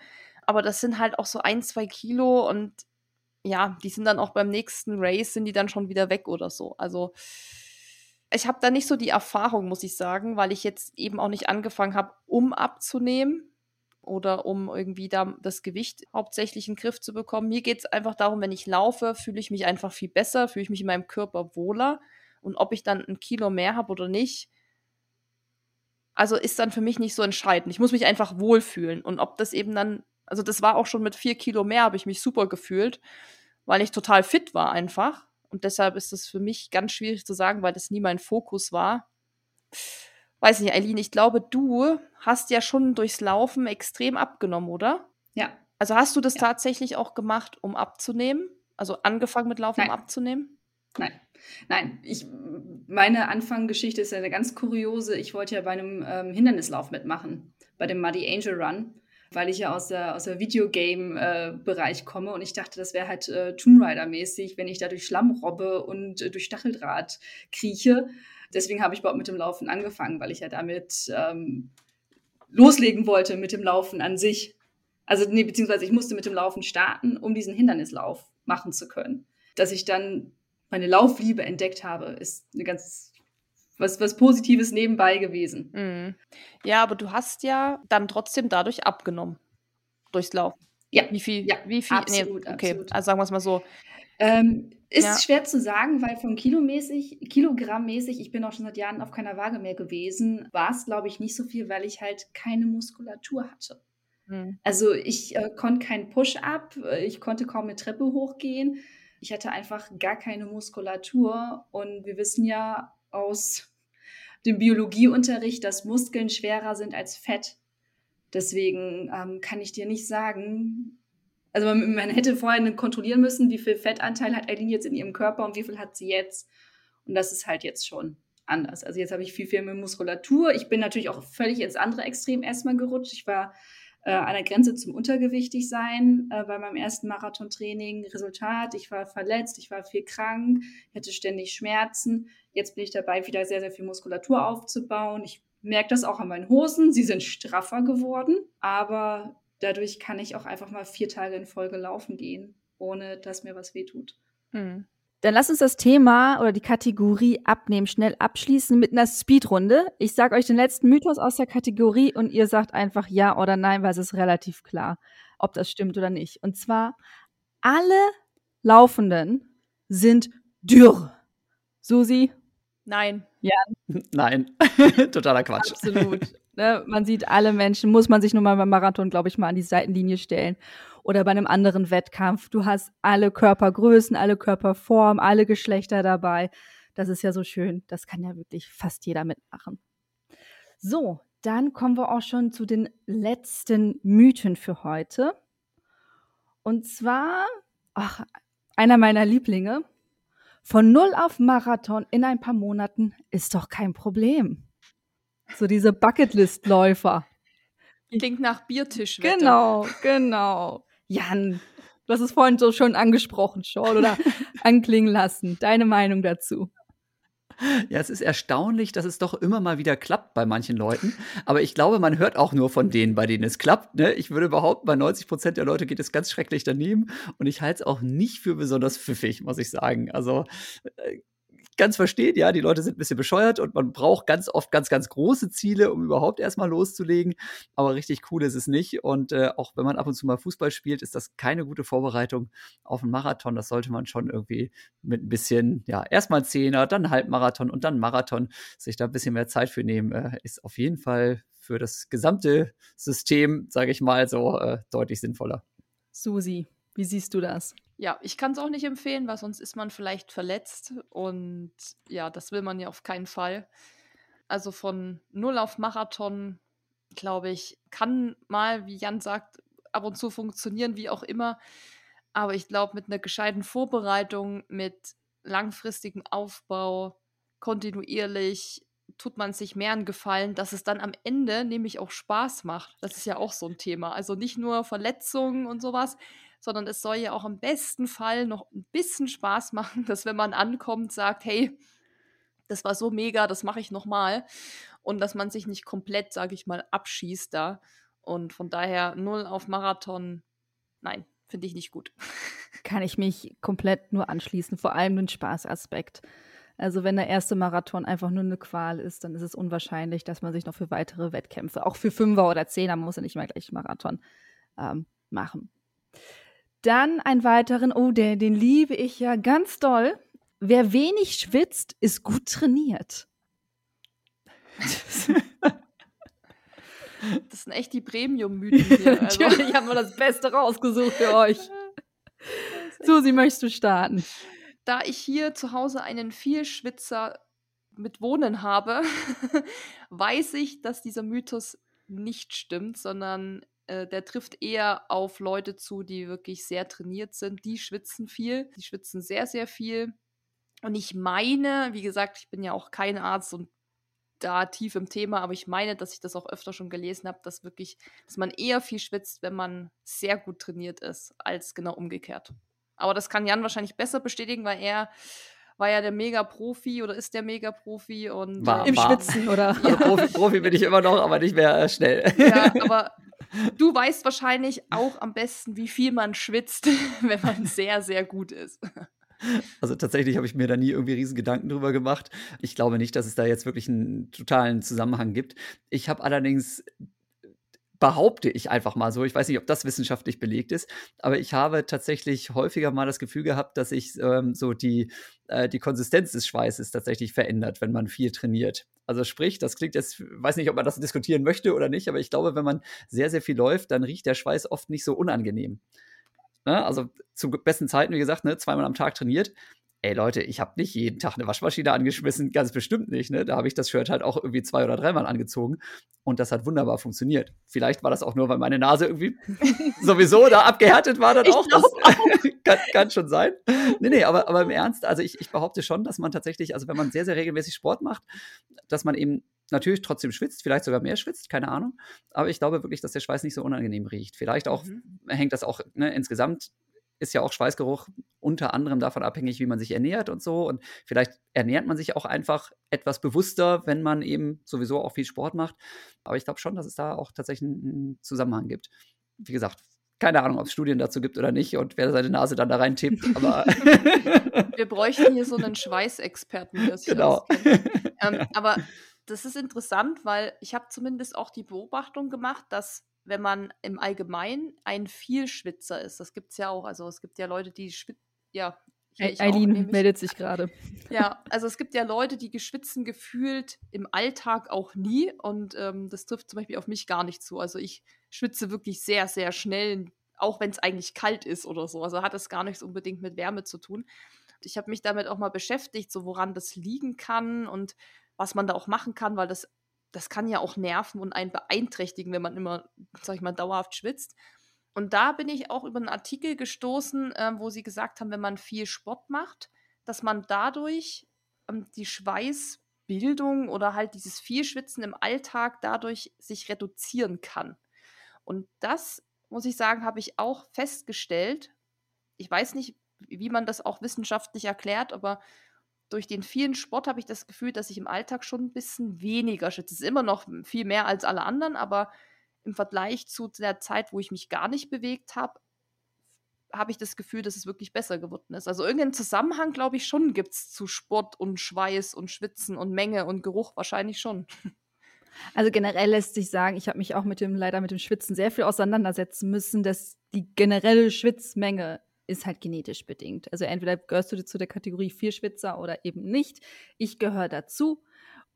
Aber das sind halt auch so ein, zwei Kilo und ja, die sind dann auch beim nächsten Race, sind die dann schon wieder weg oder so. Also ich habe da nicht so die Erfahrung, muss ich sagen, weil ich jetzt eben auch nicht angefangen habe, um abzunehmen oder um irgendwie da das Gewicht hauptsächlich in den Griff zu bekommen. Mir geht es einfach darum, wenn ich laufe, fühle ich mich einfach viel besser, fühle ich mich in meinem Körper wohler. Und ob ich dann ein Kilo mehr habe oder nicht, also ist dann für mich nicht so entscheidend. Ich muss mich einfach wohlfühlen. Und ob das eben dann also das war auch schon mit vier Kilo mehr, habe ich mich super gefühlt, weil ich total fit war einfach. Und deshalb ist das für mich ganz schwierig zu sagen, weil das nie mein Fokus war. Weiß nicht, Eileen, ich glaube, du hast ja schon durchs Laufen extrem abgenommen, oder? Ja. Also hast du das ja. tatsächlich auch gemacht, um abzunehmen? Also angefangen mit Laufen, Nein. um abzunehmen? Nein. Nein, ich, meine Anfanggeschichte ist ja eine ganz kuriose. Ich wollte ja bei einem ähm, Hindernislauf mitmachen, bei dem Muddy Angel Run weil ich ja aus der, aus der Videogame-Bereich äh, komme und ich dachte, das wäre halt äh, Tomb Raider-mäßig, wenn ich da durch Schlamm robbe und äh, durch Stacheldraht krieche. Deswegen habe ich überhaupt mit dem Laufen angefangen, weil ich ja damit ähm, loslegen wollte mit dem Laufen an sich. Also, nee, beziehungsweise ich musste mit dem Laufen starten, um diesen Hindernislauf machen zu können. Dass ich dann meine Laufliebe entdeckt habe, ist eine ganz was, was Positives nebenbei gewesen. Mhm. Ja, aber du hast ja dann trotzdem dadurch abgenommen. Durchs Laufen. Ja. Wie viel? Ja, wie viel? Absolut, nee, okay, absolut. also sagen wir es mal so. Ähm, ist ja. schwer zu sagen, weil von Kilomäßig, Kilogrammmäßig, ich bin auch schon seit Jahren auf keiner Waage mehr gewesen, war es, glaube ich, nicht so viel, weil ich halt keine Muskulatur hatte. Mhm. Also ich äh, konnte keinen Push-up, äh, ich konnte kaum eine Treppe hochgehen. Ich hatte einfach gar keine Muskulatur und wir wissen ja aus dem Biologieunterricht, dass Muskeln schwerer sind als Fett. Deswegen ähm, kann ich dir nicht sagen, also man, man, hätte vorher kontrollieren müssen, wie viel Fettanteil hat Eileen jetzt in ihrem Körper und wie viel hat sie jetzt. Und das ist halt jetzt schon anders. Also jetzt habe ich viel, viel mehr Muskulatur. Ich bin natürlich auch völlig ins andere Extrem erstmal gerutscht. Ich war äh, an der Grenze zum untergewichtig sein äh, bei meinem ersten Marathontraining. Resultat, ich war verletzt, ich war viel krank, hatte ständig Schmerzen. Jetzt bin ich dabei, wieder sehr, sehr viel Muskulatur aufzubauen. Ich merke das auch an meinen Hosen. Sie sind straffer geworden, aber dadurch kann ich auch einfach mal vier Tage in Folge laufen gehen, ohne dass mir was wehtut. Hm. Dann lass uns das Thema oder die Kategorie Abnehmen schnell abschließen mit einer Speedrunde. Ich sage euch den letzten Mythos aus der Kategorie und ihr sagt einfach ja oder nein, weil es ist relativ klar, ob das stimmt oder nicht. Und zwar, alle Laufenden sind dürr. Susi? Nein. Ja. Nein, totaler Quatsch. Absolut. Ne? Man sieht alle Menschen, muss man sich nur mal beim Marathon, glaube ich, mal an die Seitenlinie stellen. Oder bei einem anderen Wettkampf. Du hast alle Körpergrößen, alle Körperformen, alle Geschlechter dabei. Das ist ja so schön. Das kann ja wirklich fast jeder mitmachen. So, dann kommen wir auch schon zu den letzten Mythen für heute. Und zwar, ach, einer meiner Lieblinge. Von null auf Marathon in ein paar Monaten ist doch kein Problem. So diese Bucketlist-Läufer. Klingt nach Biertisch. Genau, genau. Jan, du hast es vorhin so schon angesprochen schon oder anklingen lassen. Deine Meinung dazu? Ja, es ist erstaunlich, dass es doch immer mal wieder klappt bei manchen Leuten. Aber ich glaube, man hört auch nur von denen, bei denen es klappt. Ne? Ich würde behaupten, bei 90 Prozent der Leute geht es ganz schrecklich daneben. Und ich halte es auch nicht für besonders pfiffig, muss ich sagen. Also äh, ganz versteht, ja, die Leute sind ein bisschen bescheuert und man braucht ganz oft ganz, ganz große Ziele, um überhaupt erstmal loszulegen. Aber richtig cool ist es nicht. Und äh, auch wenn man ab und zu mal Fußball spielt, ist das keine gute Vorbereitung auf einen Marathon. Das sollte man schon irgendwie mit ein bisschen, ja, erstmal Zehner, dann Halbmarathon und dann Marathon, sich da ein bisschen mehr Zeit für nehmen, äh, ist auf jeden Fall für das gesamte System, sage ich mal, so äh, deutlich sinnvoller. Susi, wie siehst du das? Ja, ich kann es auch nicht empfehlen, weil sonst ist man vielleicht verletzt und ja, das will man ja auf keinen Fall. Also von null auf Marathon, glaube ich, kann mal, wie Jan sagt, ab und zu funktionieren, wie auch immer. Aber ich glaube, mit einer gescheiten Vorbereitung, mit langfristigem Aufbau, kontinuierlich, tut man sich mehr einen Gefallen, dass es dann am Ende nämlich auch Spaß macht. Das ist ja auch so ein Thema. Also nicht nur Verletzungen und sowas, sondern es soll ja auch im besten Fall noch ein bisschen Spaß machen, dass wenn man ankommt, sagt, hey, das war so mega, das mache ich nochmal. Und dass man sich nicht komplett, sage ich mal, abschießt da. Und von daher null auf Marathon, nein, finde ich nicht gut. Kann ich mich komplett nur anschließen, vor allem den Spaßaspekt. Also wenn der erste Marathon einfach nur eine Qual ist, dann ist es unwahrscheinlich, dass man sich noch für weitere Wettkämpfe, auch für Fünfer oder Zehner, man muss ja nicht mal gleich Marathon ähm, machen. Dann einen weiteren, oh, der, den liebe ich ja ganz doll. Wer wenig schwitzt, ist gut trainiert. Das sind echt die Premium-Mythen hier. Also. Natürlich haben wir das Beste rausgesucht für euch. Susi, möchtest du starten? Da ich hier zu Hause einen Vielschwitzer mit Wohnen habe, weiß ich, dass dieser Mythos nicht stimmt, sondern äh, der trifft eher auf Leute zu, die wirklich sehr trainiert sind. Die schwitzen viel, die schwitzen sehr, sehr viel. Und ich meine, wie gesagt, ich bin ja auch kein Arzt und da tief im Thema, aber ich meine, dass ich das auch öfter schon gelesen habe, dass wirklich, dass man eher viel schwitzt, wenn man sehr gut trainiert ist, als genau umgekehrt. Aber das kann Jan wahrscheinlich besser bestätigen, weil er war ja der Mega-Profi oder ist der Mega-Profi und war, im war. Schwitzen, oder? Also Profi, Profi, bin ich immer noch, aber nicht mehr äh, schnell. Ja, aber du weißt wahrscheinlich auch am besten, wie viel man schwitzt, wenn man sehr, sehr gut ist. Also tatsächlich habe ich mir da nie irgendwie riesen Gedanken drüber gemacht. Ich glaube nicht, dass es da jetzt wirklich einen totalen Zusammenhang gibt. Ich habe allerdings behaupte ich einfach mal so. Ich weiß nicht, ob das wissenschaftlich belegt ist, aber ich habe tatsächlich häufiger mal das Gefühl gehabt, dass sich ähm, so die, äh, die Konsistenz des Schweißes tatsächlich verändert, wenn man viel trainiert. Also sprich, das klingt jetzt, weiß nicht, ob man das diskutieren möchte oder nicht, aber ich glaube, wenn man sehr, sehr viel läuft, dann riecht der Schweiß oft nicht so unangenehm. Ne? Also zu besten Zeiten, wie gesagt, ne, zweimal am Tag trainiert, ey Leute, ich habe nicht jeden Tag eine Waschmaschine angeschmissen, ganz bestimmt nicht. Ne? Da habe ich das Shirt halt auch irgendwie zwei oder dreimal angezogen und das hat wunderbar funktioniert. Vielleicht war das auch nur, weil meine Nase irgendwie sowieso da abgehärtet war dann Ich auch. Das kann, kann schon sein. Nee, nee, aber, aber im Ernst, also ich, ich behaupte schon, dass man tatsächlich, also wenn man sehr, sehr regelmäßig Sport macht, dass man eben natürlich trotzdem schwitzt, vielleicht sogar mehr schwitzt, keine Ahnung. Aber ich glaube wirklich, dass der Schweiß nicht so unangenehm riecht. Vielleicht auch Mhm. hängt das auch ne, insgesamt ist ja auch Schweißgeruch unter anderem davon abhängig, wie man sich ernährt und so. Und vielleicht ernährt man sich auch einfach etwas bewusster, wenn man eben sowieso auch viel Sport macht. Aber ich glaube schon, dass es da auch tatsächlich einen Zusammenhang gibt. Wie gesagt, keine Ahnung, ob es Studien dazu gibt oder nicht und wer seine Nase dann da rein tippt, aber Wir bräuchten hier so einen Schweißexperten, der sich genau. Ähm, aber das ist interessant, weil ich habe zumindest auch die Beobachtung gemacht, dass wenn man im Allgemeinen ein Vielschwitzer ist, das gibt es ja auch, also es gibt ja Leute, die schwit ja, Eileen meldet sich gerade. Ja, also es gibt ja Leute, die geschwitzen gefühlt im Alltag auch nie und ähm, das trifft zum Beispiel auf mich gar nicht zu. Also ich schwitze wirklich sehr, sehr schnell, auch wenn es eigentlich kalt ist oder so. Also hat es gar nichts unbedingt mit Wärme zu tun. Ich habe mich damit auch mal beschäftigt, so woran das liegen kann und was man da auch machen kann, weil das, das kann ja auch nerven und einen beeinträchtigen, wenn man immer, sag ich mal, dauerhaft schwitzt. Und da bin ich auch über einen Artikel gestoßen, äh, wo sie gesagt haben, wenn man viel Sport macht, dass man dadurch ähm, die Schweißbildung oder halt dieses Vielschwitzen im Alltag dadurch sich reduzieren kann. Und das, muss ich sagen, habe ich auch festgestellt. Ich weiß nicht, wie man das auch wissenschaftlich erklärt, aber durch den vielen Sport habe ich das Gefühl, dass ich im Alltag schon ein bisschen weniger schwitze. Es ist immer noch viel mehr als alle anderen, aber im Vergleich zu der Zeit, wo ich mich gar nicht bewegt habe, habe ich das Gefühl, dass es wirklich besser geworden ist. Also irgendeinen Zusammenhang, glaube ich, schon gibt es zu Sport und Schweiß und Schwitzen und Menge und Geruch wahrscheinlich schon. Also generell lässt sich sagen, ich habe mich auch mit dem leider mit dem Schwitzen sehr viel auseinandersetzen müssen, dass die generelle Schwitzmenge ist halt genetisch bedingt. Also entweder gehörst du zu der Kategorie Vierschwitzer oder eben nicht. Ich gehöre dazu.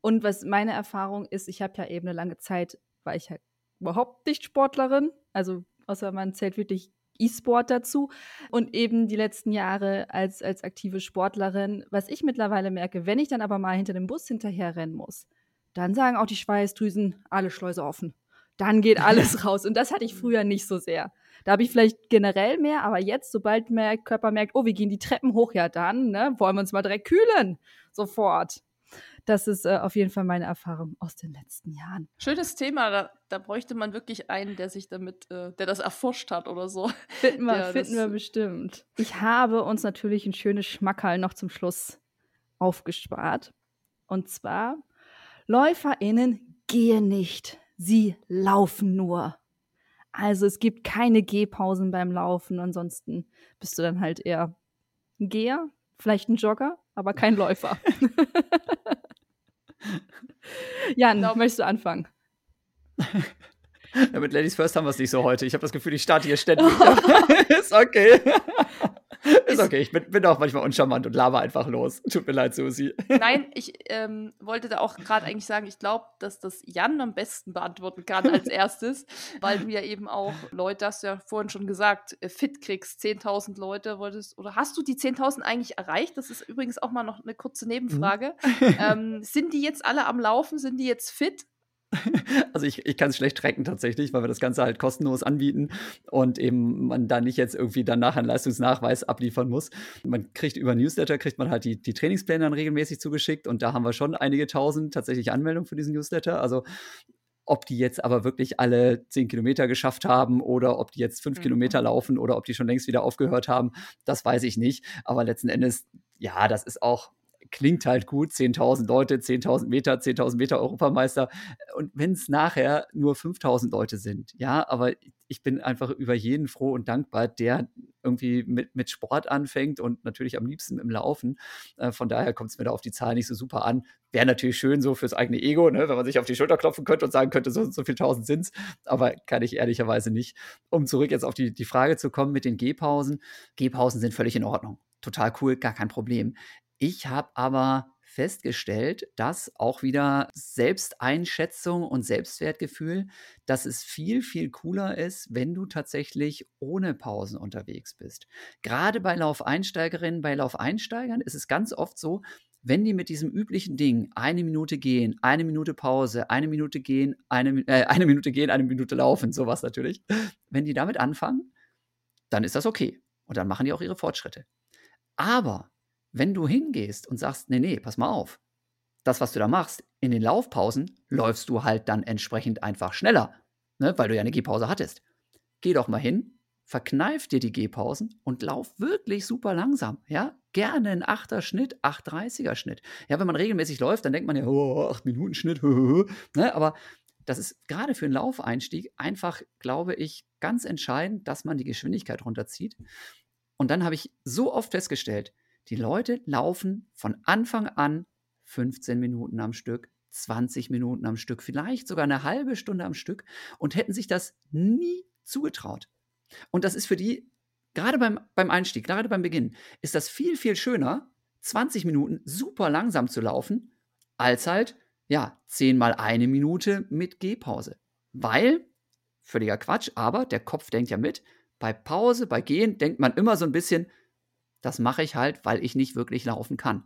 Und was meine Erfahrung ist, ich habe ja eben eine lange Zeit, war ich halt überhaupt nicht Sportlerin. Also außer man zählt wirklich E-Sport dazu. Und eben die letzten Jahre als, als aktive Sportlerin, was ich mittlerweile merke, wenn ich dann aber mal hinter dem Bus hinterher rennen muss, dann sagen auch die Schweißdrüsen, alle Schleuse offen. Dann geht alles raus. Und das hatte ich früher nicht so sehr. Da habe ich vielleicht generell mehr, aber jetzt, sobald der Körper merkt, oh, wir gehen die Treppen hoch, ja dann, ne, wollen wir uns mal direkt kühlen. Sofort. Das ist äh, auf jeden Fall meine Erfahrung aus den letzten Jahren. Schönes Thema, da, da bräuchte man wirklich einen, der sich damit, äh, der das erforscht hat oder so. Finden wir, ja, finden wir bestimmt. Ich habe uns natürlich ein schönes Schmackerl noch zum Schluss aufgespart. Und zwar, LäuferInnen gehen nicht, sie laufen nur. Also es gibt keine Gehpausen beim Laufen, ansonsten bist du dann halt eher ein Geher, vielleicht ein Jogger, aber kein Läufer. Jan, glaub, möchtest du anfangen? Ja, mit Ladies First haben wir es nicht so heute. Ich habe das Gefühl, ich starte hier ständig. ist okay. Ist okay, ich bin, bin, auch manchmal uncharmant und laber einfach los. Tut mir leid, Susi. Nein, ich ähm, wollte da auch gerade eigentlich sagen, ich glaube, dass das Jan am besten beantworten kann als erstes, weil du ja eben auch Leute, hast du ja vorhin schon gesagt, äh, fit kriegst, 10.000 Leute wolltest, oder hast du die 10.000 eigentlich erreicht? Das ist übrigens auch mal noch eine kurze Nebenfrage. Mhm. Ähm, sind die jetzt alle am Laufen? Sind die jetzt fit? Also ich, ich kann es schlecht tracken tatsächlich, weil wir das Ganze halt kostenlos anbieten und eben man da nicht jetzt irgendwie danach einen Leistungsnachweis abliefern muss. Man kriegt über Newsletter, kriegt man halt die, die Trainingspläne dann regelmäßig zugeschickt und da haben wir schon einige tausend tatsächlich Anmeldungen für diesen Newsletter. Also ob die jetzt aber wirklich alle zehn Kilometer geschafft haben oder ob die jetzt fünf mhm. Kilometer laufen oder ob die schon längst wieder aufgehört haben, das weiß ich nicht. Aber letzten Endes, ja, das ist auch klingt halt gut, 10.000 Leute, 10.000 Meter, 10.000 Meter Europameister. Und wenn es nachher nur 5.000 Leute sind, ja, aber ich bin einfach über jeden froh und dankbar, der irgendwie mit, mit Sport anfängt und natürlich am liebsten im Laufen. Äh, von daher kommt es mir da auf die Zahl nicht so super an. Wäre natürlich schön so fürs eigene Ego, ne, wenn man sich auf die Schulter klopfen könnte und sagen könnte, so, so viel tausend sind es. Aber kann ich ehrlicherweise nicht. Um zurück jetzt auf die, die Frage zu kommen mit den Gehpausen. Gehpausen sind völlig in Ordnung total cool, gar kein Problem. Ich habe aber festgestellt, dass auch wieder Selbsteinschätzung und Selbstwertgefühl, dass es viel, viel cooler ist, wenn du tatsächlich ohne Pausen unterwegs bist. Gerade bei Laufeinsteigerinnen, bei Laufeinsteigern ist es ganz oft so, wenn die mit diesem üblichen Ding eine Minute gehen, eine Minute Pause, eine Minute gehen, eine, äh, eine Minute gehen, eine Minute laufen, sowas natürlich, wenn die damit anfangen, dann ist das okay. Und dann machen die auch ihre Fortschritte. Aber wenn du hingehst und sagst, nee, nee, pass mal auf, das, was du da machst, in den Laufpausen läufst du halt dann entsprechend einfach schneller, ne, weil du ja eine Gehpause hattest. Geh doch mal hin, verkneif dir die Gehpausen und lauf wirklich super langsam, ja? Gerne ein 8er Schnitt, 8,30er Schnitt. Ja, wenn man regelmäßig läuft, dann denkt man ja, oh, 8 Minuten Schnitt, ne? aber das ist gerade für einen Laufeinstieg einfach, glaube ich, ganz entscheidend, dass man die Geschwindigkeit runterzieht. Und dann habe ich so oft festgestellt, die Leute laufen von Anfang an 15 Minuten am Stück, 20 Minuten am Stück, vielleicht sogar eine halbe Stunde am Stück und hätten sich das nie zugetraut. Und das ist für die gerade beim, beim Einstieg, gerade beim Beginn, ist das viel, viel schöner, 20 Minuten super langsam zu laufen, als halt, ja, 10 mal eine Minute mit Gehpause. Weil, völliger Quatsch, aber der Kopf denkt ja mit, bei Pause, bei Gehen denkt man immer so ein bisschen, das mache ich halt, weil ich nicht wirklich laufen kann.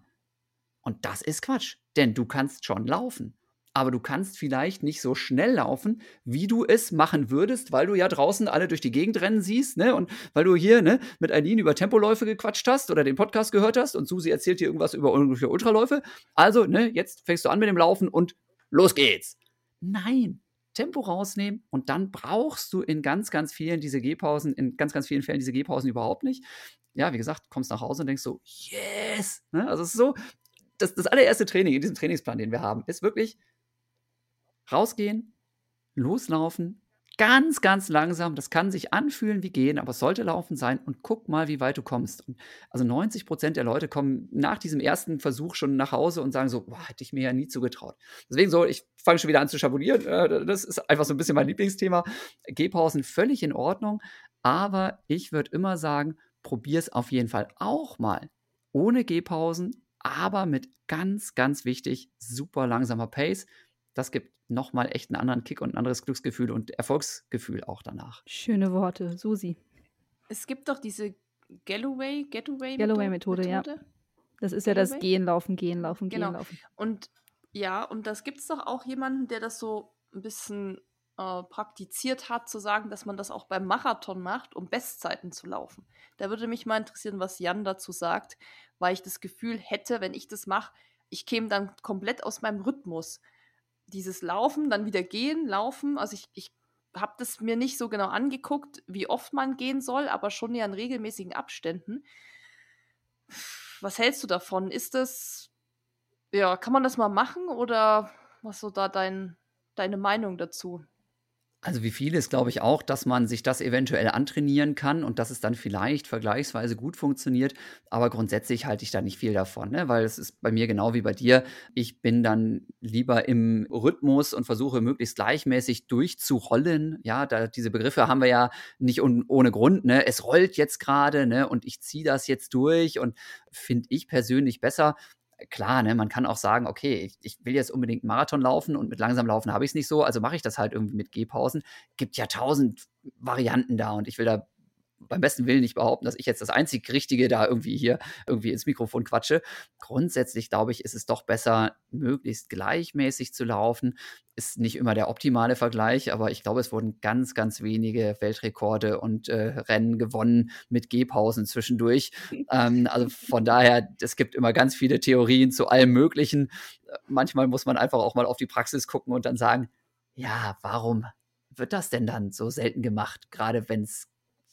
Und das ist Quatsch, denn du kannst schon laufen aber du kannst vielleicht nicht so schnell laufen, wie du es machen würdest, weil du ja draußen alle durch die Gegend rennen siehst, ne? Und weil du hier, ne, mit Eileen über Tempoläufe gequatscht hast oder den Podcast gehört hast und Susi erzählt dir irgendwas über ungefähr Ultraläufe. Also, ne, jetzt fängst du an mit dem Laufen und los geht's. Nein, Tempo rausnehmen und dann brauchst du in ganz, ganz vielen diese Gehpausen, in ganz, ganz vielen Fällen diese Gehpausen überhaupt nicht. Ja, wie gesagt, kommst nach Hause und denkst so, yes! Ne? Also es ist so, das, das allererste Training in diesem Trainingsplan, den wir haben, ist wirklich rausgehen, loslaufen, ganz, ganz langsam. Das kann sich anfühlen wie gehen, aber es sollte laufen sein und guck mal, wie weit du kommst. Und also 90 Prozent der Leute kommen nach diesem ersten Versuch schon nach Hause und sagen so, boah, hätte ich mir ja nie zugetraut. Deswegen so, ich fange schon wieder an zu schabulieren. Äh, das ist einfach so ein bisschen mein Lieblingsthema. Gehpausen völlig in Ordnung, aber ich würde immer sagen, probier es auf jeden Fall auch mal ohne Gehpausen, aber mit ganz, ganz wichtig, super langsamer Pace. Das gibt nochmal echt einen anderen Kick und ein anderes Glücksgefühl und Erfolgsgefühl auch danach. Schöne Worte, Susi. Es gibt doch diese Galloway, Getaway Galloway Methode, ja. Das ist ja das Gehen, Laufen, Gehen, Laufen, genau. Gehen, Laufen. Und ja, und das gibt es doch auch jemanden, der das so ein bisschen äh, praktiziert hat, zu sagen, dass man das auch beim Marathon macht, um Bestzeiten zu laufen. Da würde mich mal interessieren, was Jan dazu sagt, weil ich das Gefühl hätte, wenn ich das mache, ich käme dann komplett aus meinem Rhythmus dieses Laufen, dann wieder gehen, laufen. Also ich, ich habe das mir nicht so genau angeguckt, wie oft man gehen soll, aber schon ja in regelmäßigen Abständen. Was hältst du davon? Ist das, ja, kann man das mal machen oder was so da dein, deine Meinung dazu? Also wie vieles glaube ich auch, dass man sich das eventuell antrainieren kann und dass es dann vielleicht vergleichsweise gut funktioniert. Aber grundsätzlich halte ich da nicht viel davon, ne? weil es ist bei mir genau wie bei dir. Ich bin dann lieber im Rhythmus und versuche möglichst gleichmäßig durchzurollen. Ja, da, diese Begriffe haben wir ja nicht un, ohne Grund. Ne? Es rollt jetzt gerade ne? und ich ziehe das jetzt durch und finde ich persönlich besser klar, ne, man kann auch sagen, okay, ich, ich will jetzt unbedingt Marathon laufen und mit langsam laufen habe ich es nicht so, also mache ich das halt irgendwie mit Gehpausen. Gibt ja tausend Varianten da und ich will da beim besten Willen nicht behaupten, dass ich jetzt das einzig Richtige da irgendwie hier irgendwie ins Mikrofon quatsche. Grundsätzlich glaube ich, ist es doch besser, möglichst gleichmäßig zu laufen. Ist nicht immer der optimale Vergleich, aber ich glaube, es wurden ganz, ganz wenige Weltrekorde und äh, Rennen gewonnen mit Gehpausen zwischendurch. ähm, also von daher, es gibt immer ganz viele Theorien zu allem Möglichen. Manchmal muss man einfach auch mal auf die Praxis gucken und dann sagen, ja, warum wird das denn dann so selten gemacht, gerade wenn es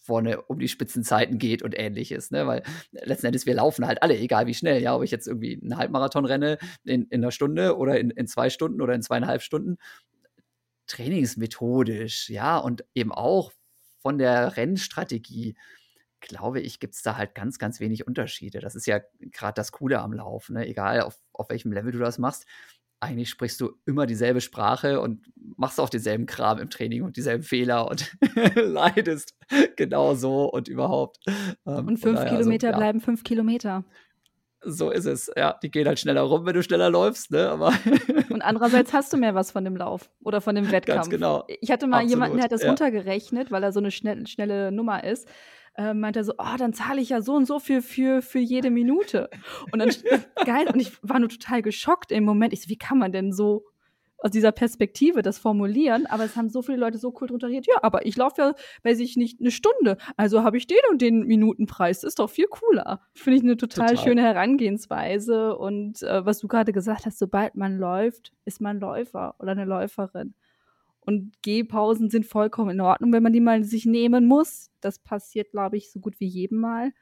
vorne um die Spitzenzeiten geht und ähnliches, ne? Weil letzten Endes, wir laufen halt alle, egal wie schnell, ja, ob ich jetzt irgendwie einen Halbmarathon renne in, in einer Stunde oder in, in zwei Stunden oder in zweieinhalb Stunden. Trainingsmethodisch, ja, und eben auch von der Rennstrategie, glaube ich, gibt es da halt ganz, ganz wenig Unterschiede. Das ist ja gerade das Coole am Laufen, ne? egal auf, auf welchem Level du das machst eigentlich sprichst du immer dieselbe Sprache und machst auch denselben Kram im Training und dieselben Fehler und leidest genau so und überhaupt. Ähm, und fünf Kilometer so, ja. bleiben fünf Kilometer. So ist es, ja. Die gehen halt schneller rum, wenn du schneller läufst, ne? Aber und andererseits hast du mehr was von dem Lauf oder von dem Wettkampf. Ganz genau. Ich hatte mal Absolut, jemanden, der hat das ja. runtergerechnet, weil er so eine schnell, schnelle Nummer ist äh, meinte er so, oh, dann zahle ich ja so und so viel für, für jede Minute. Und dann, geil, und ich war nur total geschockt im Moment. Ich so, wie kann man denn so aus dieser Perspektive das formulieren, aber es haben so viele Leute so cool drunter reagiert. Ja, aber ich laufe ja, weiß ich nicht, eine Stunde. Also habe ich den und den Minutenpreis. Das ist doch viel cooler. Finde ich eine total, total, schöne Herangehensweise. Und äh, was du gerade gesagt hast, sobald man läuft, ist man Läufer oder eine Läuferin. Und Gehpausen sind vollkommen in Ordnung, wenn man die mal sich nehmen muss. Das passiert, glaube ich, so gut wie jedem Mal.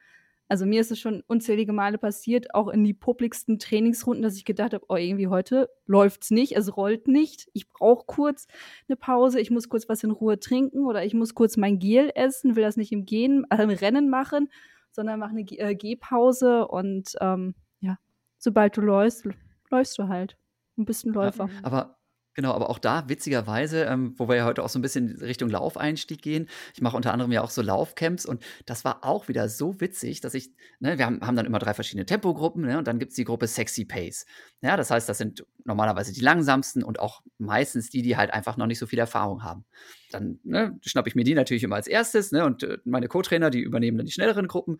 Also mir ist es schon unzählige Male passiert, auch in die publiksten Trainingsrunden, dass ich gedacht habe, oh, irgendwie heute läuft's nicht, es rollt nicht. Ich brauche kurz eine Pause, ich muss kurz was in Ruhe trinken oder ich muss kurz mein Gel essen, will das nicht im Gehen, also im Rennen machen, sondern mache eine äh, Gehpause und ähm, ja, sobald du läufst, läufst du halt und bist ein Läufer. Ja, aber Genau, aber auch da witzigerweise, ähm, wo wir ja heute auch so ein bisschen Richtung Laufeinstieg gehen. Ich mache unter anderem ja auch so Laufcamps und das war auch wieder so witzig, dass ich, ne, wir haben, haben dann immer drei verschiedene Tempogruppen ne, und dann gibt es die Gruppe Sexy Pace. Ja, das heißt, das sind normalerweise die langsamsten und auch meistens die, die halt einfach noch nicht so viel Erfahrung haben. Dann ne, schnappe ich mir die natürlich immer als erstes ne, und äh, meine Co-Trainer, die übernehmen dann die schnelleren Gruppen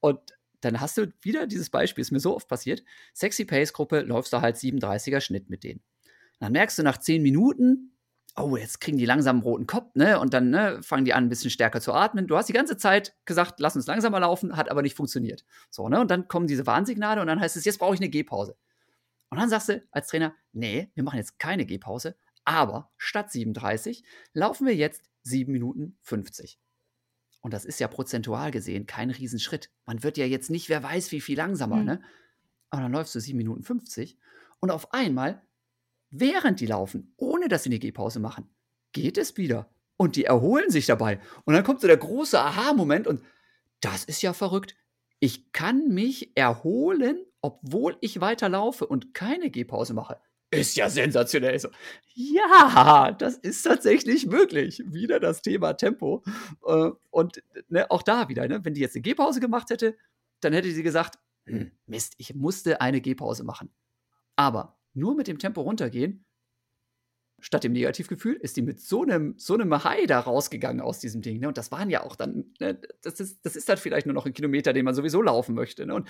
und dann hast du wieder dieses Beispiel, ist mir so oft passiert. Sexy Pace Gruppe läufst du halt 37er Schnitt mit denen. Dann merkst du nach zehn Minuten, oh, jetzt kriegen die langsam einen roten Kopf, ne? Und dann ne, fangen die an, ein bisschen stärker zu atmen. Du hast die ganze Zeit gesagt, lass uns langsamer laufen, hat aber nicht funktioniert. So, ne? Und dann kommen diese Warnsignale und dann heißt es, jetzt brauche ich eine Gehpause. Und dann sagst du als Trainer, nee, wir machen jetzt keine Gehpause, aber statt 37 laufen wir jetzt 7 Minuten 50. Und das ist ja prozentual gesehen kein Riesenschritt. Man wird ja jetzt nicht, wer weiß, wie viel langsamer, mhm. ne? Aber dann läufst du 7 Minuten 50 und auf einmal während die laufen, ohne dass sie eine Gehpause machen, geht es wieder. Und die erholen sich dabei. Und dann kommt so der große Aha-Moment und das ist ja verrückt. Ich kann mich erholen, obwohl ich weiterlaufe und keine Gehpause mache. Ist ja sensationell. So, ja, das ist tatsächlich möglich. Wieder das Thema Tempo. Äh, und ne, auch da wieder, ne, wenn die jetzt eine Gehpause gemacht hätte, dann hätte sie gesagt, hm, Mist, ich musste eine Gehpause machen. Aber nur mit dem Tempo runtergehen, statt dem Negativgefühl, ist die mit so einem, so einem High da rausgegangen aus diesem Ding. Ne? Und das waren ja auch dann, ne? das, ist, das ist dann vielleicht nur noch ein Kilometer, den man sowieso laufen möchte. Ne? Und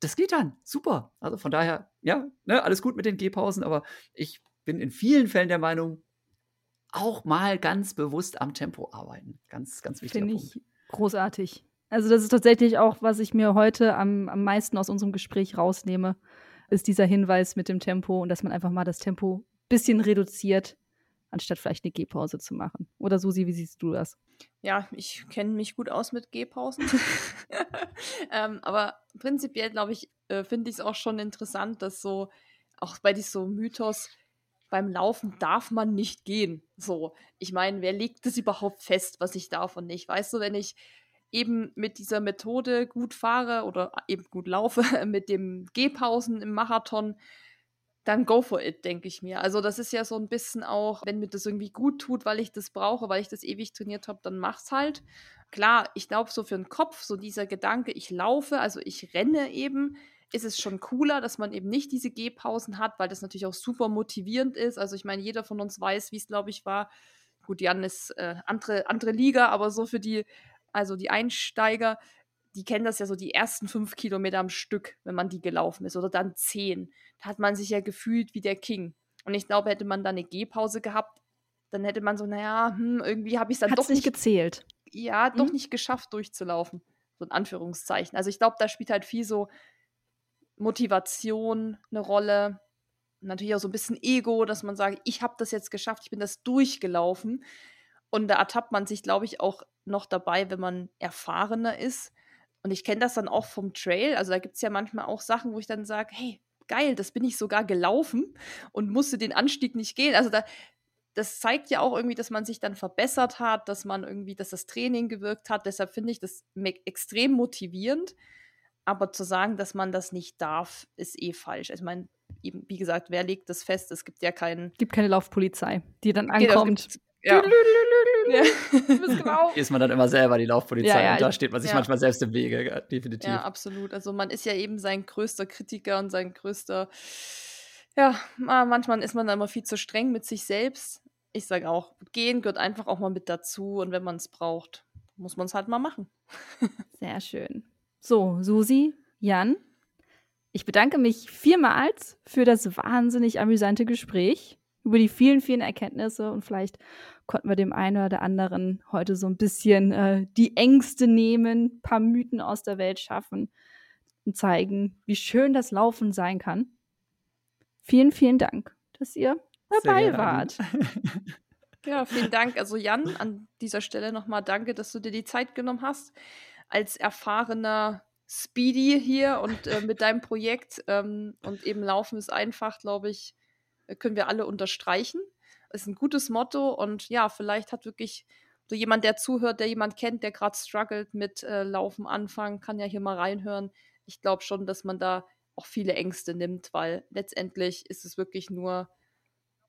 das geht dann, super. Also von daher, ja, ne, alles gut mit den Gehpausen, aber ich bin in vielen Fällen der Meinung, auch mal ganz bewusst am Tempo arbeiten. Ganz, ganz wichtig. Finde ich großartig. Also das ist tatsächlich auch, was ich mir heute am, am meisten aus unserem Gespräch rausnehme ist dieser Hinweis mit dem Tempo und dass man einfach mal das Tempo ein bisschen reduziert, anstatt vielleicht eine Gehpause zu machen. Oder Susi, wie siehst du das? Ja, ich kenne mich gut aus mit Gehpausen. ähm, aber prinzipiell, glaube ich, äh, finde ich es auch schon interessant, dass so, auch bei diesem Mythos, beim Laufen darf man nicht gehen. So, ich meine, wer legt das überhaupt fest, was ich darf und nicht? Weißt du, wenn ich eben mit dieser Methode gut fahre oder eben gut laufe, mit dem Gehpausen im Marathon, dann go for it, denke ich mir. Also das ist ja so ein bisschen auch, wenn mir das irgendwie gut tut, weil ich das brauche, weil ich das ewig trainiert habe, dann mach's halt. Klar, ich glaube, so für den Kopf, so dieser Gedanke, ich laufe, also ich renne eben, ist es schon cooler, dass man eben nicht diese Gehpausen hat, weil das natürlich auch super motivierend ist. Also ich meine, jeder von uns weiß, wie es, glaube ich, war. Gut, Jan ist äh, andere, andere Liga, aber so für die also die Einsteiger, die kennen das ja so die ersten fünf Kilometer am Stück, wenn man die gelaufen ist, oder dann zehn. Da hat man sich ja gefühlt wie der King. Und ich glaube, hätte man da eine Gehpause gehabt, dann hätte man so, naja, hm, irgendwie habe ich es dann Hat's doch nicht gezählt. Ja, doch hm? nicht geschafft, durchzulaufen. So in Anführungszeichen. Also ich glaube, da spielt halt viel so Motivation eine Rolle. Natürlich auch so ein bisschen Ego, dass man sagt, ich habe das jetzt geschafft, ich bin das durchgelaufen. Und da ertappt man sich, glaube ich, auch noch dabei, wenn man erfahrener ist. Und ich kenne das dann auch vom Trail. Also da gibt es ja manchmal auch Sachen, wo ich dann sage, hey, geil, das bin ich sogar gelaufen und musste den Anstieg nicht gehen. Also da, das zeigt ja auch irgendwie, dass man sich dann verbessert hat, dass man irgendwie, dass das Training gewirkt hat. Deshalb finde ich das extrem motivierend. Aber zu sagen, dass man das nicht darf, ist eh falsch. Also ich meine, eben, wie gesagt, wer legt das fest? Es gibt ja keinen. Es gibt keine Laufpolizei, die dann ankommt. Genau, ja. Ja. genau. ist man dann immer selber die Laufpolizei ja, ja, und da steht man sich manchmal selbst im Wege, definitiv. Ja, absolut. Also man ist ja eben sein größter Kritiker und sein größter, ja, manchmal ist man da immer viel zu streng mit sich selbst. Ich sage auch, gehen gehört einfach auch mal mit dazu und wenn man es braucht, muss man es halt mal machen. Sehr schön. So, Susi, Jan, ich bedanke mich vielmals für das wahnsinnig amüsante Gespräch über die vielen, vielen Erkenntnisse und vielleicht konnten wir dem einen oder der anderen heute so ein bisschen äh, die Ängste nehmen, ein paar Mythen aus der Welt schaffen und zeigen, wie schön das Laufen sein kann. Vielen, vielen Dank, dass ihr dabei wart. Ja, vielen Dank. Also Jan, an dieser Stelle nochmal danke, dass du dir die Zeit genommen hast. Als erfahrener Speedy hier und äh, mit deinem Projekt ähm, und eben Laufen ist einfach, glaube ich, können wir alle unterstreichen. Ist ein gutes Motto und ja, vielleicht hat wirklich so jemand, der zuhört, der jemand kennt, der gerade struggelt mit äh, Laufen anfangen, kann ja hier mal reinhören. Ich glaube schon, dass man da auch viele Ängste nimmt, weil letztendlich ist es wirklich nur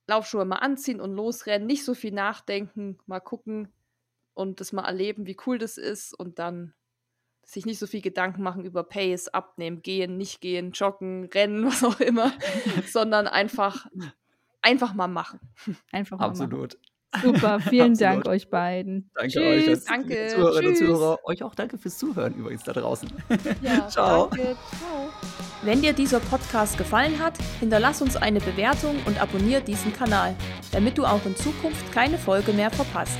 Laufschuhe mal anziehen und losrennen, nicht so viel nachdenken, mal gucken und das mal erleben, wie cool das ist und dann sich nicht so viel Gedanken machen über Pace, abnehmen, gehen, nicht gehen, joggen, rennen, was auch immer, sondern einfach, einfach mal machen. Einfach mal Absolut. Machen. Super, vielen Absolut. Dank euch beiden. Danke Tschüss. euch. als Danke, Zuhörerinnen und. Zuhörer. Euch auch danke fürs Zuhören übrigens da draußen. Ja, Ciao. danke. Ciao. Wenn dir dieser Podcast gefallen hat, hinterlass uns eine Bewertung und abonniere diesen Kanal, damit du auch in Zukunft keine Folge mehr verpasst.